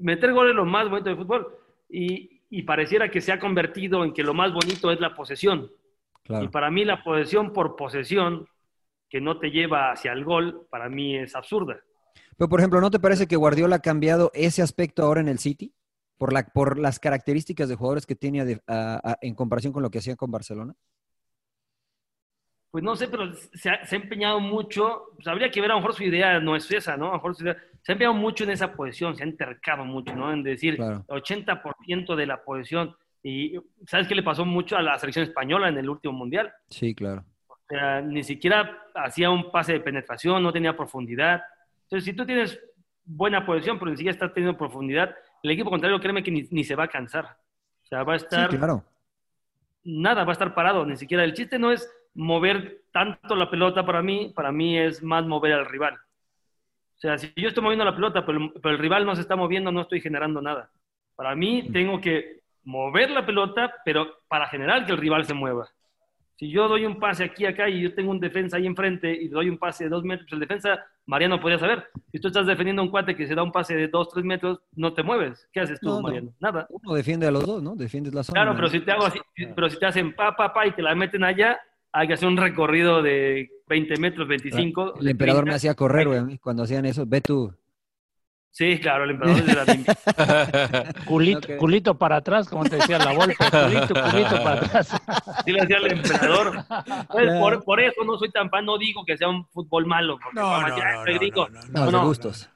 Meter gol es lo más bonito del fútbol. Y, y pareciera que se ha convertido en que lo más bonito es la posesión. Y Claro. para mí la posesión por posesión, que no te lleva hacia el gol, para mí es absurda. Pero, por ejemplo, ¿no te parece que Guardiola ha cambiado ese aspecto ahora en el City? Por, la, por las características de jugadores que tiene a de- a- a- en comparación con lo que hacía con Barcelona. Pues no sé, pero se ha, se ha empeñado mucho, pues habría que ver, a lo mejor su idea no es esa, ¿no? A lo mejor su idea- se ha empeñado mucho en esa posición, se ha entercado mucho, ¿no? En decir Claro. 80% de la posición. Y ¿sabes qué le pasó mucho a la selección española en el último mundial? Sí, claro. O sea, ni siquiera hacía un pase de penetración, no tenía profundidad. Entonces, si tú tienes buena posición, pero ni siquiera estás teniendo profundidad, el equipo contrario, créeme que ni, ni se va a cansar. O sea, va a Sí, estar, claro. nada, va a estar parado, ni siquiera. El chiste no es mover tanto la pelota para mí, para mí es más mover al rival. O sea, si yo estoy moviendo la pelota, pero, pero el rival no se está moviendo, no estoy generando nada. Para mí tengo que mover la pelota, pero para generar que el rival se mueva. Si yo doy un pase aquí, acá, y yo tengo un defensa ahí enfrente y doy un pase de dos metros, el defensa, Mariano podría saber. Si tú estás defendiendo a un cuate que se da un pase de dos, tres metros, no te mueves. ¿Qué haces tú, No, no. Mariano? Nada. Uno defiende a los dos, ¿no? Defiendes la zona. Claro, pero si te hago así, pero si te hacen pa, pa, pa y te la meten allá, hay que hacer un recorrido de 20 metros, 25. El emperador 30. me hacía correr, güey, cuando hacían eso. Ve tú. Sí, claro, el emperador es de la. Culito, culito para atrás, como te decía la Volpe, culito, culito para atrás. Sí le hacía el emperador. Entonces, por, por eso no soy tan fan, no digo que sea un fútbol malo. Porque No, no, no, este no, no, no, No, No, de gustos.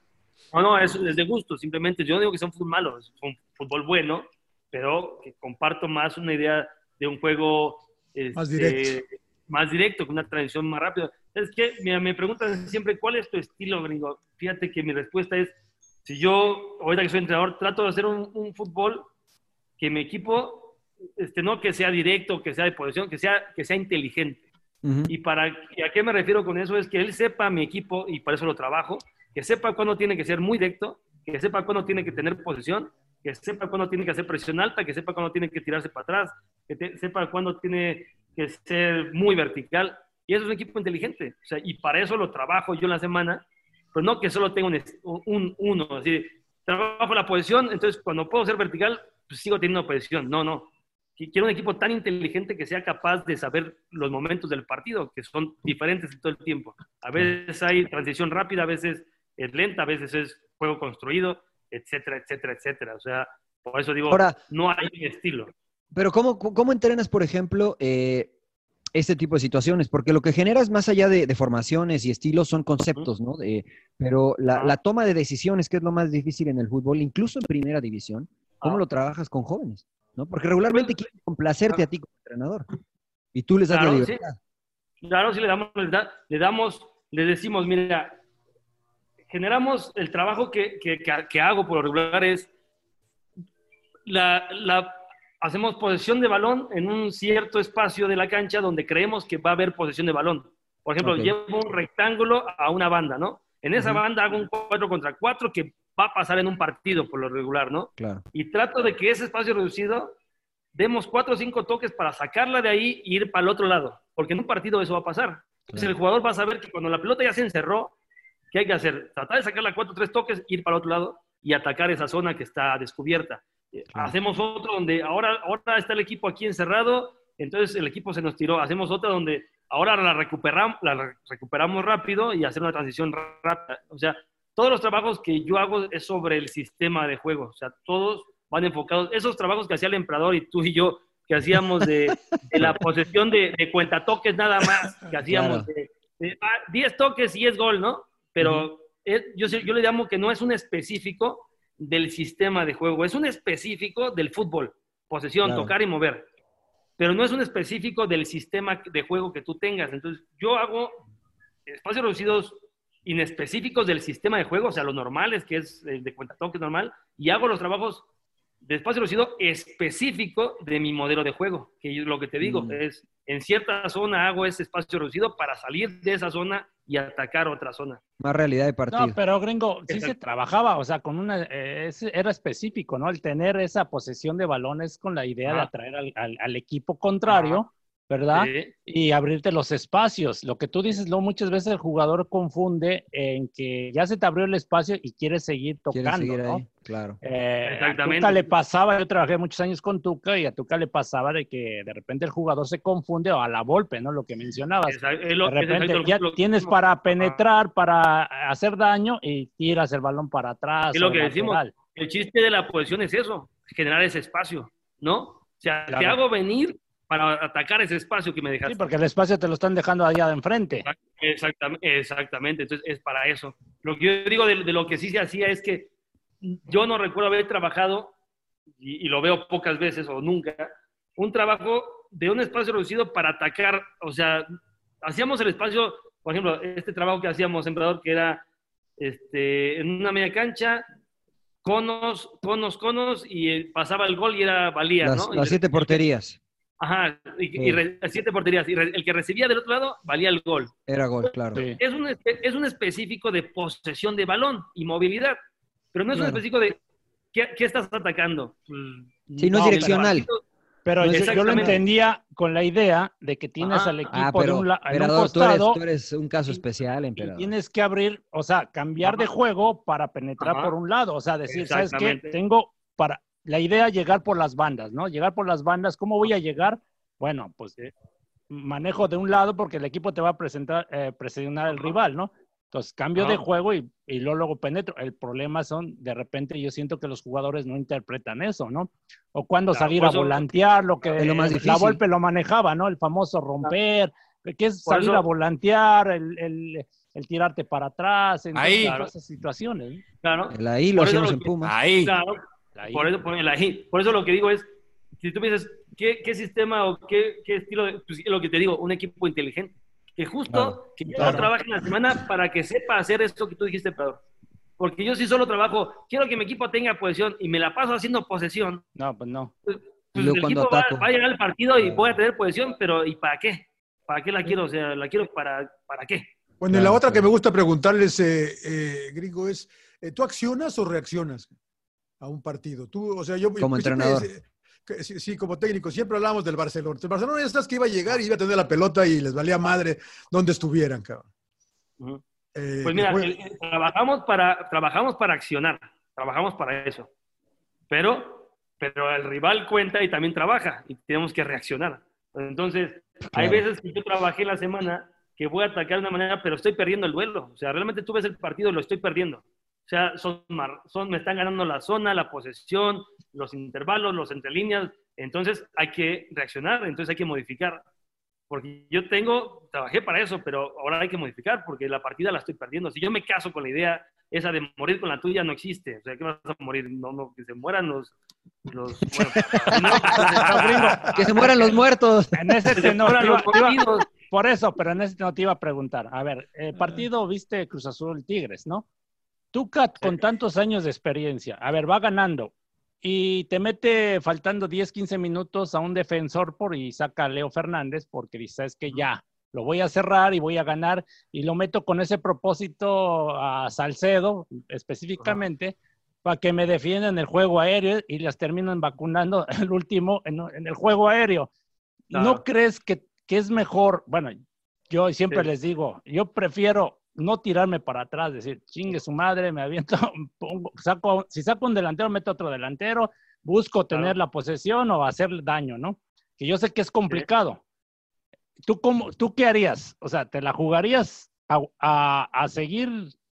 No, no, es, es de gusto, simplemente. Yo no digo que sea un fútbol malo, es un fútbol bueno, pero que comparto más una idea de un juego Más este, directo. Más directo, con una transición más rápida. Es que mira, me preguntan siempre cuál es tu estilo, gringo. Fíjate que mi respuesta es, si yo, ahorita que soy entrenador, trato de hacer un, un fútbol que mi equipo, este, no que sea directo, que sea de posición, que sea, que sea inteligente. Ujú. Y para y a qué me refiero con eso es que él sepa mi equipo y para eso lo trabajo, que sepa cuándo tiene que ser muy directo, que sepa cuándo tiene que tener posesión, que sepa cuándo tiene que hacer presión alta, que sepa cuándo tiene que tirarse para atrás, que te- sepa cuándo tiene que ser muy vertical. Y eso es un equipo inteligente. O sea, y para eso lo trabajo yo en la semana, pero no que solo tenga un, un uno, así, trabajo la posición, entonces cuando puedo ser vertical, pues sigo teniendo posición. No, no. Qui- Quiero un equipo tan inteligente que sea capaz de saber los momentos del partido, que son diferentes todo el tiempo. A veces hay transición rápida, a veces es lenta, a veces es juego construido, etcétera, etcétera, etcétera. O sea, por eso digo, Ahora- no hay estilo. Pero ¿cómo, cómo entrenas, por ejemplo, eh, este tipo de situaciones? Porque lo que generas más allá de, de formaciones y estilos son conceptos, ¿no? De- pero la, Ah. la toma de decisiones, que es lo más difícil en el fútbol, incluso en primera división, ¿cómo Ah. lo trabajas con jóvenes? ¿no? Porque regularmente Pues, quieren complacerte a ti como entrenador. Y tú les das la sí. libertad. Claro, sí le damos, le, da- le damos, le decimos, mira, generamos el trabajo que, que- que- que hago por lo regular es la, la- hacemos posesión de balón en un cierto espacio de la cancha donde creemos que va a haber posesión de balón. Por ejemplo, llevo un rectángulo a una banda, ¿no? En esa banda hago un 4 contra 4 que va a pasar en un partido por lo regular, ¿no? Claro. y trato de que ese espacio reducido demos cuatro o cinco toques para sacarla de ahí e ir para el otro lado, porque en un partido eso va a pasar. Entonces el jugador va a saber que cuando la pelota ya se encerró, ¿qué hay que hacer? Tratar de sacarla cuatro o tres toques, ir para el otro lado y atacar esa zona que está descubierta. Hacemos otro donde ahora, ahora está el equipo aquí encerrado, entonces el equipo se nos tiró. Hacemos otra donde ahora la recuperamos, la re- recuperamos rápido y hacer una transición rápida. O sea, todos los trabajos que yo hago es sobre el sistema de juego. O sea, todos van enfocados. Esos trabajos que hacía el emperador y tú y yo, que hacíamos de, de la posesión de, de cuentatoques nada más, que hacíamos Claro. de, de, ah, 10 toques y es gol, ¿no? Pero es- yo, yo le llamo que no es un específico del sistema de juego, es un específico del fútbol. Posesión, Claro. tocar y mover. Pero no es un específico del sistema de juego que tú tengas. Entonces, yo hago espacios reducidos inespecíficos del sistema de juego, o sea, los normales, que es el de cuentatoques normal, y hago los trabajos de espacio reducido específico de mi modelo de juego, que yo lo que te digo Mm. es, en cierta zona hago ese espacio reducido para salir de esa zona y atacar otra zona. Más realidad de partido. No, pero gringo, sí se trabajaba, o sea, con una, eh, ese era específico, ¿no? El tener esa posesión de balones con la idea de atraer al, al- al equipo contrario, ¿verdad? Sí. Y abrirte los espacios. Lo que tú dices, luego muchas veces el jugador confunde en que ya se te abrió el espacio y quiere seguir Quieres tocando, seguir ¿no? ahí, claro. Eh, a Exactamente. Tuca le pasaba, yo trabajé muchos años con Tuca y a Tuca le pasaba de que de repente el jugador se confunde o a la golpe, ¿no? Lo que mencionabas. Lo- de exacto repente ya lo- tienes lo- para penetrar, para hacer daño y tiras el balón para atrás. Es lo que decimos. lateral. El chiste de la posición es eso, generar ese espacio, ¿no? O sea, te hago venir para atacar ese espacio que me dejaste. Sí, porque el espacio te lo están dejando allá de enfrente. Exactamente, exactamente. Entonces es para eso. Lo que yo digo de, de lo que sí se hacía es que yo no recuerdo haber trabajado, y, y lo veo pocas veces o nunca, un trabajo de un espacio reducido para atacar, o sea, hacíamos el espacio, por ejemplo, este trabajo que hacíamos, Emperador, que era este, en una media cancha, conos, conos, conos, y eh, pasaba el gol y era valía, Las, ¿no? Y las siete porterías. Ajá, y, y Sí. re- siete porterías. Y re- el que recibía del otro lado valía el gol. Era gol, claro. Es, un, es un específico de posesión de balón y movilidad, pero no es Claro. un específico de qué, qué estás atacando. Sí, no es direccional. Pero No yo, es- yo lo entendía con la idea de que tienes Ajá. al equipo Ah, de pero, un, la- un emperador, tú eres, costado tú eres un caso especial, y emperador. tienes que abrir, o sea, cambiar de juego para penetrar Ajá. por un lado. O sea, decir, ¿sabes qué? Tengo para la idea llegar por las bandas, ¿no? Llegar por las bandas. ¿Cómo voy a llegar? Bueno, pues manejo de un lado porque el equipo te va a presentar, eh, presionar al rival, ¿no? Entonces cambio de juego y, y luego, luego penetro. El problema son, de repente, yo siento que los jugadores no interpretan eso, ¿no? O cuando Claro, salir a volantear, lo que Es lo más la. Volpe lo manejaba, ¿no? El famoso romper, que es salir eso- a volantear, el, el- el tirarte para atrás, en Ahí. todas esas situaciones. Claro. El ahí lo hacemos lo en que- Pumas. Ahí. Claro, Ahí. por eso, por, el ahí. Por eso lo que digo es, si tú ¿qué, qué sistema o qué, qué estilo? de- pues, lo que te digo, un equipo inteligente. Que justo, Claro, que yo claro. no trabaje en la semana para que sepa hacer esto que tú dijiste, Pedro. Porque yo sí solo trabajo, quiero que mi equipo tenga posesión y me la paso haciendo posesión. No, pues no. Pues Y luego el cuando equipo va, ataco. va a llegar al partido y Claro. voy a tener posesión, pero ¿y para qué? ¿Para qué la quiero? O sea, ¿la quiero para, para qué? Bueno, y la otra que me gusta preguntarles, eh, eh, Gringo, es, eh, ¿tú accionas o reaccionas a un partido? Tú, o sea, yo... Como pues, siempre, entrenador. eh, sí, sí, como técnico, siempre hablamos del Barcelona. El Barcelona ya estás que iba a llegar y iba a tener la pelota y les valía madre donde estuvieran, cabrón. Eh, Pues mira, fue- el- el- trabajamos, para, trabajamos para accionar, trabajamos para eso. Pero, pero el rival cuenta y también trabaja y tenemos que reaccionar. Entonces, hay veces que yo trabajé la semana que voy a atacar de una manera, pero estoy perdiendo el duelo. O sea, realmente tú ves el partido lo estoy perdiendo. O sea, son, me están ganando la zona, la posesión, los intervalos, los entre líneas. Entonces hay que reaccionar, entonces hay que modificar. Porque yo tengo, trabajé para eso, pero ahora hay que modificar porque la partida la estoy perdiendo. Si yo me caso con la idea esa de morir con la tuya, no existe. O sea, ¿qué vas a morir? No, no, que se mueran los... los bueno, no, Que se mueran los muertos. En ese que se mueran los partidos. por eso, pero en ese no te iba a preguntar. A ver, el partido viste Cruz Azul Tigres, ¿no? Tú, Kat, con tantos años de experiencia, a ver, va ganando y te mete faltando 10, 15 minutos a un defensor por y saca a Leo Fernández porque dice, es que ya, lo voy a cerrar y voy a ganar y lo meto con ese propósito a Salcedo específicamente para que me defiendan el juego aéreo y las terminan vacunando el último en, en el juego aéreo. ¿No crees que, que es mejor? Bueno, yo siempre Sí. les digo, yo prefiero no tirarme para atrás, decir, chingue su madre, me aviento, pongo- saco, si saco un delantero, meto otro delantero, busco tener Claro. la posesión o hacer daño, ¿no? Que yo sé que es complicado. ¿Tú, cómo, ¿Tú qué harías? O sea, ¿te la jugarías a, a- a seguir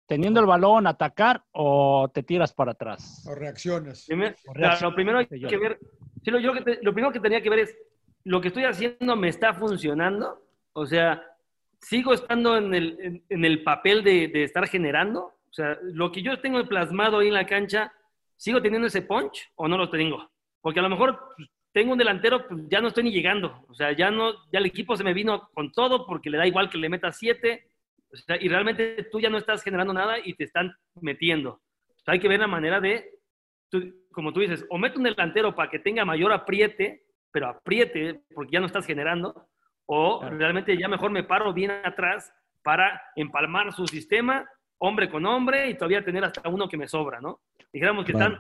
teniendo el balón, atacar o te tiras para atrás? o reaccionas. Primer- O claro, lo primero hay reacciones, que ver, sí, lo, yo que te- lo primero que tenía que ver es, ¿lo que estoy haciendo me está funcionando? O sea, ¿sigo estando en el, en, en el papel de, de estar generando? O sea, lo que yo tengo plasmado ahí en la cancha, ¿sigo teniendo ese punch o no lo tengo? Porque a lo mejor pues, tengo un delantero, pues ya no estoy ni llegando. O sea, ya, no, ya el equipo se me vino con todo porque le da igual que le meta siete. O sea, y realmente tú ya no estás generando nada y te están metiendo. O sea, hay que ver la manera de tú- como tú dices, o mete un delantero para que tenga mayor apriete, pero apriete porque ya no estás generando, o Claro. realmente ya mejor me paro bien atrás para empalmar su sistema, hombre con hombre, y todavía tener hasta uno que me sobra, ¿no? Dijéramos que están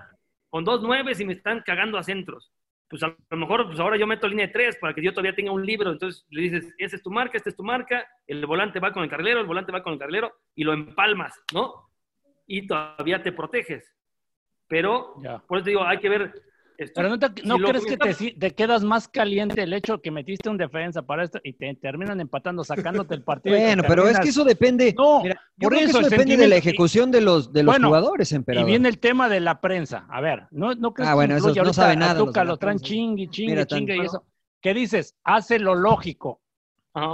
con dos nueves y me están cagando a centros. Pues a lo mejor, pues ahora yo meto línea de tres para que yo todavía tenga un libro. Entonces le dices, esa es tu marca, esta es tu marca, el volante va con el carrilero, el volante va con el carrilero, y lo empalmas, ¿no? Y todavía te proteges. Pero, por eso te digo, hay que ver. Pero no, te- si ¿no crees que te, quedas más caliente el hecho que metiste un defensa para esto y te terminan empatando, sacándote el partido? Bueno, pero es que eso depende. No, Mira, yo por creo que eso, eso depende de la ejecución de los, de los Bueno, jugadores, Y viene el tema de la prensa. A ver, ¿no, no crees Ah, que bueno, influye esos no a nada Tuca lo traen chingue, chingue, Mira, tan- chingue y eso? ¿qué dices? Hace lo lógico.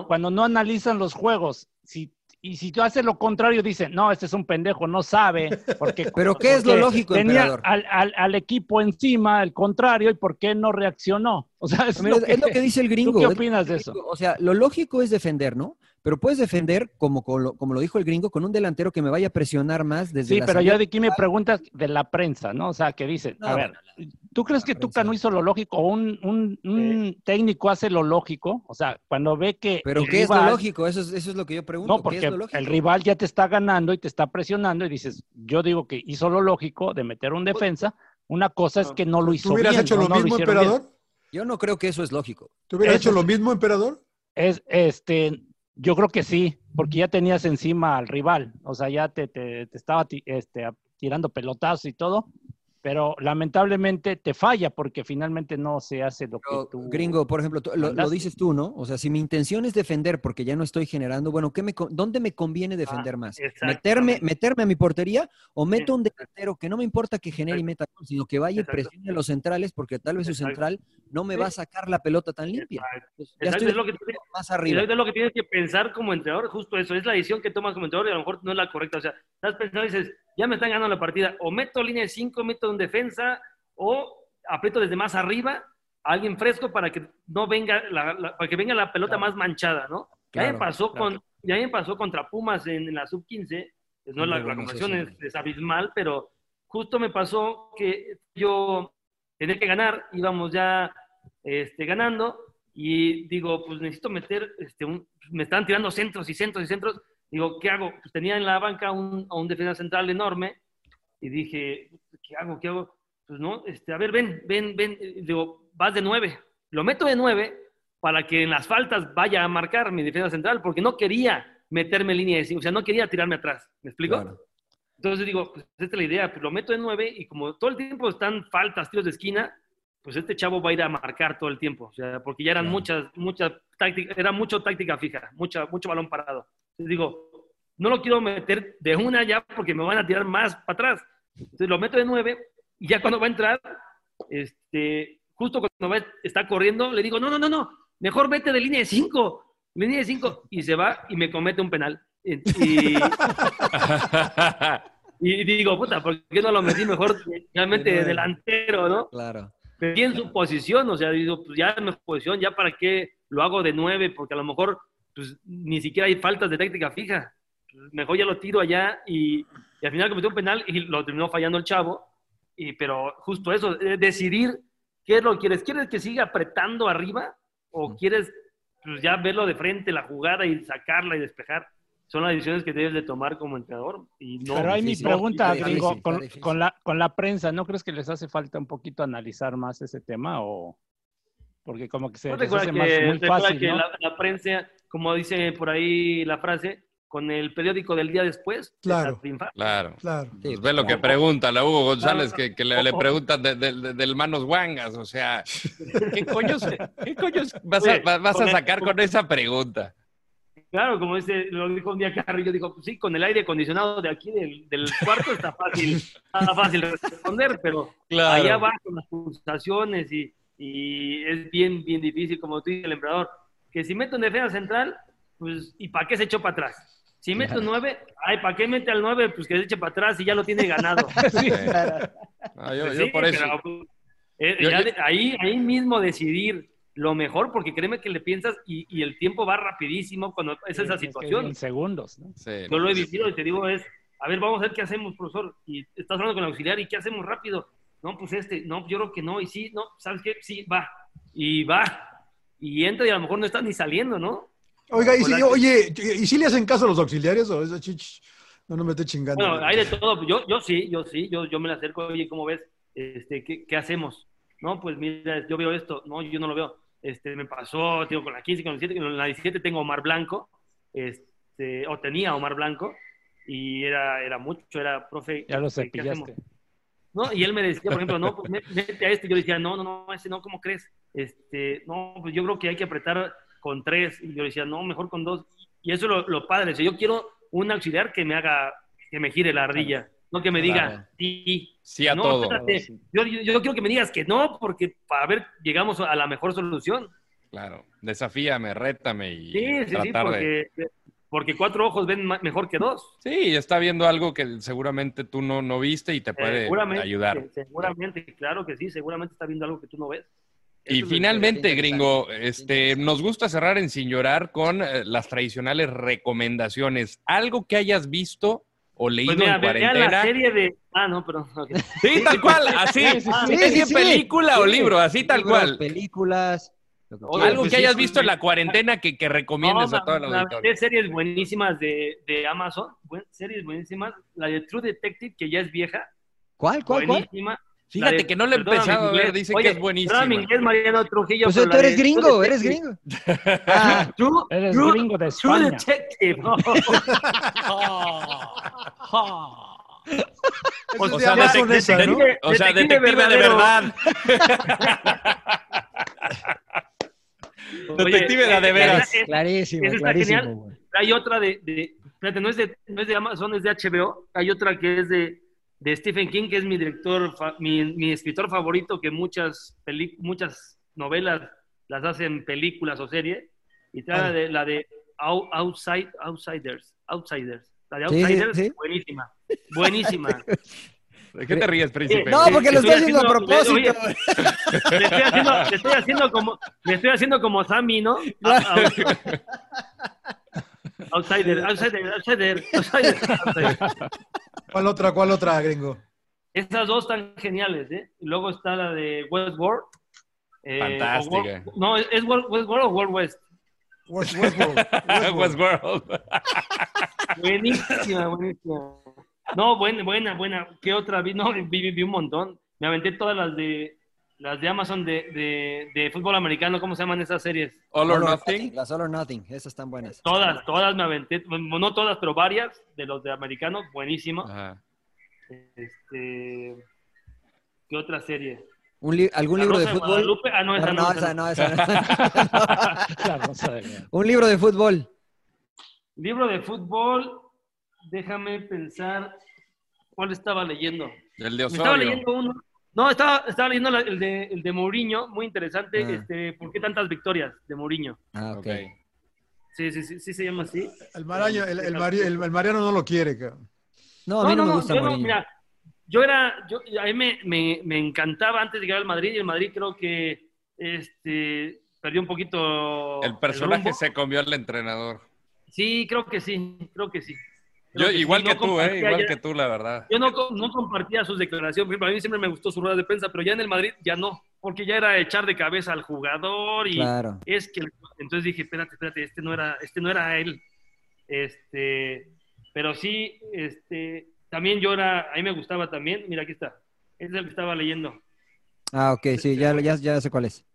Cuando no analizan los juegos, si, y si tú haces lo contrario, dicen, no, este es un pendejo, no sabe. Porque, ¿Pero qué es lo lógico, Tenía emperador? al, al- al equipo encima, el contrario, y por qué no reaccionó. O sea, es, Mira, lo, que, es lo que dice el gringo. ¿Tú qué opinas de eso? gringo. O sea, lo lógico es defender, ¿no? Pero puedes defender, como, como, lo, como lo dijo el gringo, con un delantero que me vaya a presionar más desde Sí, la pero salida. yo de aquí me preguntas de la prensa, ¿no? O sea, que dicen, a ver, ¿tú crees que Tuca no hizo lo lógico o un, un- un técnico hace lo lógico? O sea, cuando ve que Pero ¿qué es lo rival- lógico? Eso es, eso es lo que yo pregunto. No, ¿Qué porque es lo lógico? el rival ya te está ganando y te está presionando y dices, yo digo que hizo lo lógico de meter un defensa. Una cosa es que no lo hizo ¿Tú hubieras bien, hecho lo no mismo, emperador? Yo no creo que eso es lógico. ¿Tú hubieras Eso hecho lo mismo, emperador? Es, este, yo creo que sí, porque ya tenías encima al rival, o sea, ya te, te- te estaba este, tirando pelotazos y todo, pero lamentablemente te falla porque finalmente no se hace lo que tú... Gringo, por ejemplo, tú- lo, lo dices tú, ¿no? O sea, si mi intención es defender porque ya no estoy generando, bueno, ¿qué me, ¿dónde me conviene defender más? ¿Meterme, ¿Meterme a mi portería o meto un delantero que no me importa que genere y meta sino que vaya y presione a los centrales porque tal vez su Exacto. central no me Sí. va a sacar la pelota tan limpia? Entonces, ya estoy es lo que más arriba. es lo que tienes que pensar como entrenador, justo eso, es la decisión que tomas como entrenador y a lo mejor no es la correcta. O sea, estás pensando y dices, ya me están ganando la partida, o meto línea de 5, meto un defensa, o aprieto desde más arriba a alguien fresco para que no venga la, la- para que venga la pelota más manchada, ¿no? ya me pasó claro. con, ya me pasó contra Pumas en, en la sub 15, pues no Muy la, la es, es abismal, pero justo me pasó que yo tenía que ganar, íbamos ya este, ganando y digo, pues necesito meter, este, un- me están tirando centros y centros y centros. Digo, ¿qué hago? Pues tenía en la banca un, a un defensa central enorme y dije, ¿qué hago? ¿Qué hago? Pues no, este, a ver, ven, ven, ven. Digo, vas de nueve. Lo meto de nueve para que en las faltas vaya a marcar mi defensa central, porque no quería meterme en línea de cinco, o sea, no quería tirarme atrás. ¿Me explico? Claro. Entonces digo, pues esta es la idea, pues lo meto de nueve y como todo el tiempo están faltas, tiros de esquina, pues este chavo va a ir a marcar todo el tiempo, o sea, porque ya eran muchas, muchas tácticas, era mucho táctica fija, mucha, mucho balón parado. Digo, no lo quiero meter de una ya porque me van a tirar más para atrás. Entonces lo meto de nueve y ya cuando va a entrar, este, justo cuando va, está corriendo, le digo, no, no, no, no, mejor vete de línea de cinco, línea de cinco, y se va y me comete un penal. Y, y- y digo, puta, ¿por qué no lo metí mejor realmente De delantero, no? Claro. Metí en su posición, o sea, digo, pues ya en mi posición, ya para qué lo hago de nueve, porque a lo mejor pues, ni siquiera hay faltas de táctica fija. Pues, mejor ya lo tiro allá y, y al final cometió un penal y lo terminó fallando el chavo. Y, pero justo eso, eh, decidir qué es lo que quieres. ¿Quieres que siga apretando arriba o quieres pues, ya verlo de frente, la jugada y sacarla y despejar? Son las decisiones que debes de tomar como entrenador. Y no, Pero ahí mi no, pregunta, gringo, difícil, con, la, con la prensa, ¿no crees que les hace falta un poquito analizar más ese tema? o Porque como que se No les hace que, más, muy fácil, que ¿no? la, la prensa, como dice por ahí la frase, con el periódico del día después, Claro. Claro. Claro. Pues ve lo que pregunta la Hugo González, que, que le, le preguntan de- de- de- del manos guangas, o sea, ¿qué coño, se- qué coño vas, a, Oye, va- vas a con el- sacar con esa pregunta? Claro, como dice, lo dijo un día Carrillo, dijo, pues sí, con el aire acondicionado de aquí del, del cuarto está fácil, está fácil responder, pero Claro. allá va con las pulsaciones y, y es bien, bien difícil, como tú dices, el emperador, que si mete un defensa central, pues, ¿y para qué se echó para atrás? Si mete un 9, ay, ¿para qué mete al 9? Pues que se eche para atrás y ya lo tiene ganado. Sí. Yo, Pues yo sí, por eso. pero, pues, eh, Yo- ya yo- de- ahí, ahí mismo decidir lo mejor, porque créeme que le piensas y, y el tiempo va rapidísimo cuando es esa Es que situación. En segundos, ¿no? Sí, Yo lo he sí, vivido y te digo es, a ver, vamos a ver qué hacemos, profesor. Y estás hablando con el auxiliar y qué hacemos rápido. No, pues este, no, yo creo que no. Y sí, no, ¿sabes qué? Sí, va. Y va. Y entra y a lo mejor no está ni saliendo, ¿no? Oiga, y si, Hola, oye, ¿y si le hacen caso a los auxiliares o eso, chich? No, no me esté chingando. Bueno, hay de todo. Yo, yo sí, yo sí, yo, yo me la acerco. Oye, ¿cómo ves? Este, ¿qué, qué hacemos? No, pues mira, yo veo esto. No, yo no lo veo. Este, me pasó, tengo con la 15, con la 17, con la 17 tengo Omar Blanco. Este, o tenía Omar Blanco. Y era, era mucho, era, profe. Ya lo ¿qué hacemos? cepillaste. ¿No? Y él me decía, por ejemplo, no, pues mete a este. Yo decía, no, no, no, ese no, ¿cómo crees? Este, no, pues yo creo que hay que apretar con tres. Y yo decía, no, mejor con dos. Y eso es lo, lo padre. O sea, yo quiero un auxiliar que me haga, que me gire la ardilla. No que me Claro. diga, sí. Sí a no, todo. espérate, yo, yo, yo quiero que me digas que no, porque para ver, llegamos a la mejor solución. Claro. Desafíame, rétame y Sí, sí, sí, de... porque, cuatro ojos ven mejor que dos. Sí, está viendo algo que seguramente tú no, no viste y te puede seguramente, ayudar. Seguramente, claro que sí, seguramente está viendo algo que tú no ves. Y Eso es finalmente, interesante. gringo, este, nos gusta cerrar en Sin Llorar con eh, las tradicionales recomendaciones. Algo que hayas visto o leído Pues mira, en vean la cuarentena. serie de. Ah, no, perdón. ok. Sí, tal cual, así. Sí, sí, sí. ¿Es Sí, película o libro? Así tal Libros, cual. Películas. Oye. Algo pues que hayas sí, visto en la cuarentena que, que recomiendes No, a toda la auditoría. aventé series buenísimas de, de Amazon, buen- series buenísimas. La de True Detective, que ya es vieja, ¿Cuál, cuál, cuál? Fíjate de- que no la he empezado a ver, dicen Oye, que es buenísima. mi inglés, Mariano Trujillo. Pues tú la eres True gringo, eres gringo. Ah, True, Eres True- gringo de True España. Detective. Ese es O de sea, o sea, Detective detective de verdad. Detective de a de veras. Clarísimo, está clarísimo. genial. Hay otra de, de espérate, no es de, no es de Amazon, es de HBO. Hay otra que es de, de Stephen King, que es mi director, fa- mi, mi escritor favorito, que muchas, peli- muchas novelas las hacen películas o series. Y trae la de, la de Out- Outside, Outsiders. Outsiders. La de Sí, sí, Outsiders, sí. buenísima. Buenísima. ¿De qué te ríes, príncipe? No, porque lo Estoy haciendo a propósito. Le estoy haciendo, le estoy haciendo como, le estoy haciendo como Sammy, ¿no? Out- Outsider, outsider, outsider, outsider, outsider. ¿Cuál otra, cuál otra, gringo? Esas dos están geniales, ¿eh? Luego está la de Westworld. eh, Fantástica. World- no, ¿es World- Westworld o World West? West- Westworld. Westworld. Buenísima, buenísima. No, buena, buena, buena. ¿Qué otra vi? No, vi, vi- vi un montón. Me aventé todas las de las de Amazon de, de, de fútbol americano, ¿cómo se llaman esas series? All or All or Nothing. Las All or Nothing, esas están buenas. Todas, todas me aventé, bueno, no todas, pero varias de los de americanos, buenísimo. Ajá. Este, ¿Qué otra serie? Un li- ¿Algún La libro de fútbol? Guadalupe. Ah, no, esa no. no, esa esa no. esa no. Un libro de fútbol. Libro de fútbol, déjame pensar cuál estaba leyendo. El de Me estaba Osorio. leyendo uno. No, estaba, estaba leyendo la- el, de, el de Mourinho, muy interesante. Ah. Este, ¿Por qué tantas victorias de Mourinho? Ah, ok. Sí, sí, sí, sí se llama así. El, Maraño, el, el, Mari- el- el Mariano no lo quiere, cabrón. No, a mí no, me gusta yo no, Mourinho. mira, yo era, yo, a mí me, me, me encantaba antes de llegar al Madrid y el Madrid creo que este, perdió un poquito El personaje rumbo. se comió al entrenador. Sí, creo que sí, creo que sí. Yo, que sí, igual no que tú, ¿eh? Igual ya- que tú, la verdad. Yo no, no compartía sus declaraciones. Por ejemplo, a mí siempre me gustó su rueda de prensa, pero ya en el Madrid ya no, porque ya era echar de cabeza al jugador y Claro. es que entonces dije, espérate, espérate, este no era, este no era él. Este, pero sí, este, también yo era, a mí me gustaba también, mira aquí está. Este es el que estaba leyendo. Ah, ok, sí, ya, ya, ya sé cuál es.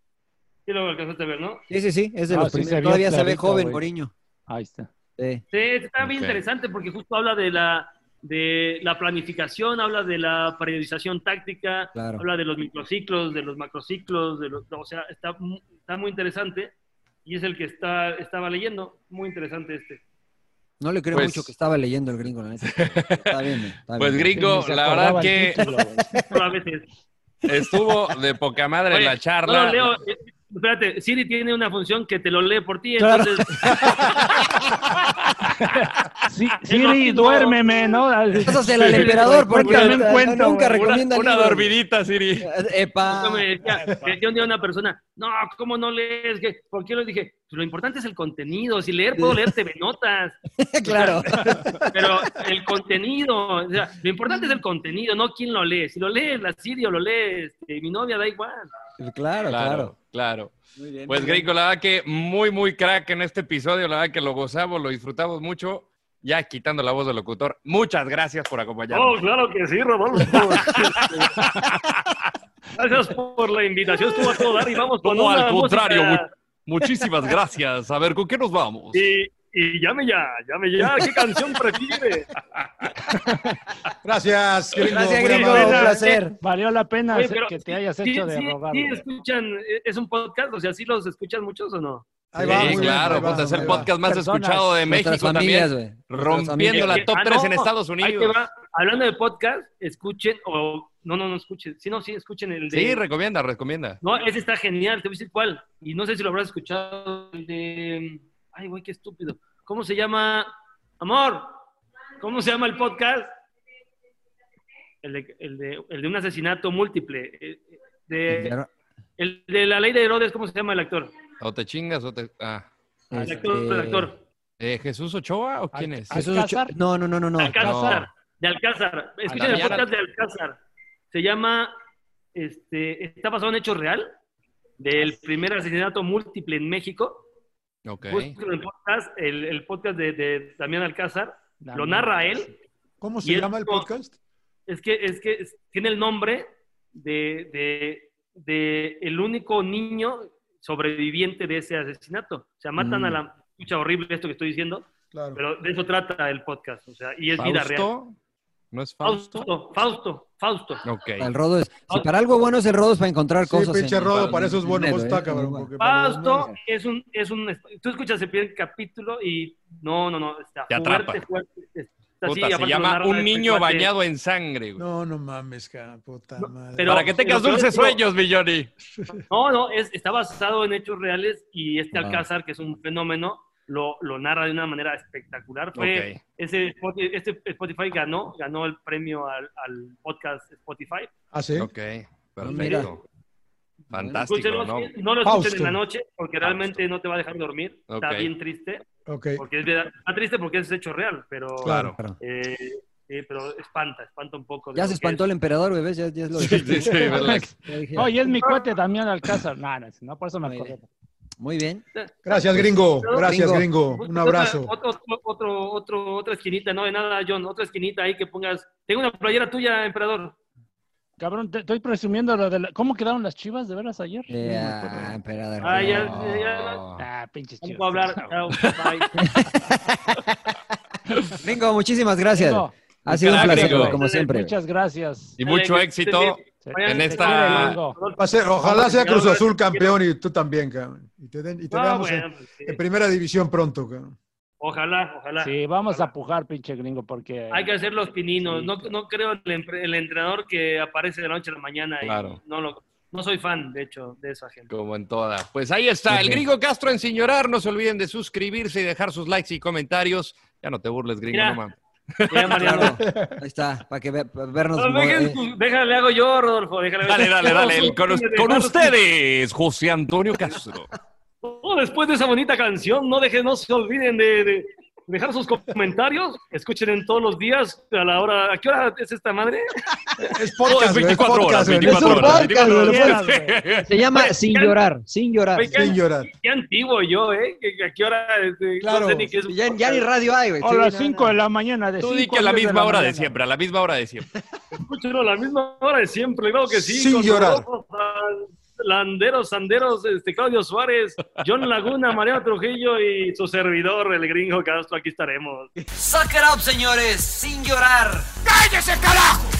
Sí lo alcanzaste a ver, ¿no? Sí, sí, sí, es de Ah, los sí, primeros. Todavía se ve joven. Mourinho. Ahí está. Sí. Sí, está bien interesante porque justo habla de la de la planificación, habla de la periodización táctica, Claro. habla de los microciclos, de los macrociclos, de los, o sea, está, está muy interesante y es el que está, estaba leyendo, muy interesante este. No le creo Pues- mucho que estaba leyendo el gringo, la neta. Está bien, está Pues bien. gringo, la verdad que título, estuvo de poca madre Oye, la charla. no, Leo, espérate, Siri tiene una función que te lo lee por ti, Claro. entonces Sí, Siri, duérmeme, ¿no? Pásasela al emperador porque no- nunca recomienda una, una dormidita, Siri. Epa. Eso me decía, me decía un día una persona, no, ¿cómo no lees? ¿Qué? ¿Por qué lo dije? Lo importante es el contenido. Si leer, puedo leer TV Notas. claro. Pero el contenido, o sea, lo importante es el contenido, no quién lo lee. Si lo lee la Siri o lo lee este, mi novia, da igual. Claro, claro. Claro, claro. Muy bien, Pues gringo, la verdad que muy, muy crack en este episodio. La verdad que lo gozamos, lo disfrutamos mucho. Ya quitando la voz del locutor. Muchas gracias por acompañarnos. Oh, claro que sí, Rodolfo. Gracias por la invitación, estuvo a todo dar y vamos con No, una al contrario, música. Muchísimas gracias. A ver, ¿con qué nos vamos? Y, y llame ya, llame ya, ¿qué canción prefiere? Gracias, gringo. Gracias, gringo. Un placer. Valió la pena Oye, que te hayas sí, hecho de sí, rogar. sí escuchan, eh, es un podcast, o sea, ¿sí los escuchan muchos o no? Ahí va, sí, bien, claro, va, pues es el va. podcast más Personas, escuchado de México familias, también. Rompiendo la top ah, 3 en no, Estados Unidos. va. Hablando de podcast, escuchen, o No, no, no escuchen. Sí, no, sí, escuchen el de. Sí, recomienda, recomienda. No, ese está genial, te voy a decir cuál. Y no sé si lo habrás escuchado. El de. Ay, güey, qué estúpido. ¿Cómo se llama? Amor, ¿cómo se llama el podcast? El de, el de, el de un asesinato múltiple. eh, De, el de la ley de Herodes, ¿cómo se llama el actor? O te chingas o te. Ah. El actor, el actor. Eh, ¿Jesús Ochoa o quién es? Jesús Ochoa- No, no, no, no, no. Alcázar. De Alcázar. Escuchen el podcast de Alcázar. Se llama. Este, está basado en hecho real. Del primer asesinato múltiple en México. El podcast, el, el podcast de, de Damián Alcázar. Lo narra él. ¿Cómo se llama el como- podcast? Es que, es que es- tiene el nombre de, de, de el único niño sobreviviente de ese asesinato. O sea, matan Mm. a la... Escucha horrible esto que estoy diciendo, Claro. pero de eso trata el podcast. O sea, y es vida real. ¿Fausto? ¿No es Fausto? Fausto, Fausto, Fausto. Ok. El rodo es. Si para algo bueno es el rodo es para encontrar Sí, cosas. pinche en- rodo, en para eso es bueno, internet, vos ¿eh? está, cabrón. Para los Fausto es un, es un... Tú escuchas el primer capítulo y... No, no, no. Está Te fuerte, atrapa. fuerte. Está así, Puta, se llama Un niño cuate. bañado en sangre, güey. No, no mames, cara, puta madre. pero- Para que tengas pero- dulces pero- sueños, mi Johnny. No, no, es, está basado en hechos reales y este Ah. Alcázar, que es un fenómeno, lo, lo narra de una manera espectacular. Fue ese, Spotify- este Spotify ganó, ganó el premio al, al podcast Spotify. ¿Ah, sí? Ok, Ah, mira. perfecto. Fantástico, Escúchenlo, ¿no? sí, no lo escuchen en la noche porque realmente no te va a dejar dormir. Está bien triste. Ok. Porque es está triste porque es hecho real, pero, Claro. Eh, pero espanta, espanta un poco. Ya se espantó es. el emperador, bebés. Ya, ya es lo Sí, sí, sí, Oye, es mi cuate Damián Alcázar. No, no, no, por eso me acordé. Muy bien. Gracias, gringo. Gracias, Gringo. gringo. Un abrazo. Otro, otro, otro, otro- otra esquinita, no de nada, John, otra esquinita ahí que pongas. Tengo una playera tuya, emperador. Cabrón, te estoy presumiendo lo de la- ¿Cómo quedaron las chivas de veras ayer? No me Ya, acuerdo. emperador. Ah, ya, no. ya, Ah, pinches no chivas. puedo hablar. Chao, bye. Gringo, muchísimas gracias. Gringo. Ha sido un placer, como siempre. Muchas gracias. Y mucho éxito Sí. en esta- ojalá sea Cruz Azul campeón y tú también, cabrón. Y te, den- y te Ah, veamos bueno, en, pues, sí. en primera división pronto, cabrón. Ojalá, ojalá. Sí, vamos a pujar, pinche gringo, porque... Hay que hacer los pininos. Sí, no, claro. no creo en el, el entrenador que aparece de la noche a la mañana. y Claro. no, lo, no soy fan, de hecho, de esa gente. Como en toda. Pues ahí está, el gringo Castro en Sin Llorar. No se olviden de suscribirse y dejar sus likes y comentarios. Ya no te burles, gringo, Mira. no mames. Ya, Mariano. Ahí está, para que ve- para vernos. No, dejen eh, déjale, hago yo, Rodolfo. Déjale, Dale, dale, dale. el- con, ustedes, José Antonio Castro. Oh, después de esa bonita canción, no dejen, no se olviden de, de dejar sus comentarios. Escuchen en todos los días a la hora. ¿A qué hora es esta madre? Es podcast, güey, es 24 horas, podcast, güey. 24 Es un horas. podcast, 24 güey, horas. Se llama Oye, Sin llorar, sin llorar. Oye, Sin llorar. Qué antiguo yo, ¿eh? ¿Que- que ¿A qué hora? este, Claro. No sé ni qué es un Ya, ya ni radio hay, güey. A las no, 5 no. de la mañana. De Tú di que a la 10 misma hora de siempre, a la misma hora de siempre. Escúchenlo a la misma hora de siempre, claro que sí. Sin llorar. Landeros, Sanderos, este, Claudio Suárez, John Laguna, Mariano Trujillo y su servidor, el gringo Castro, aquí estaremos. Suck up, señores, sin llorar. ¡Cállese, carajo!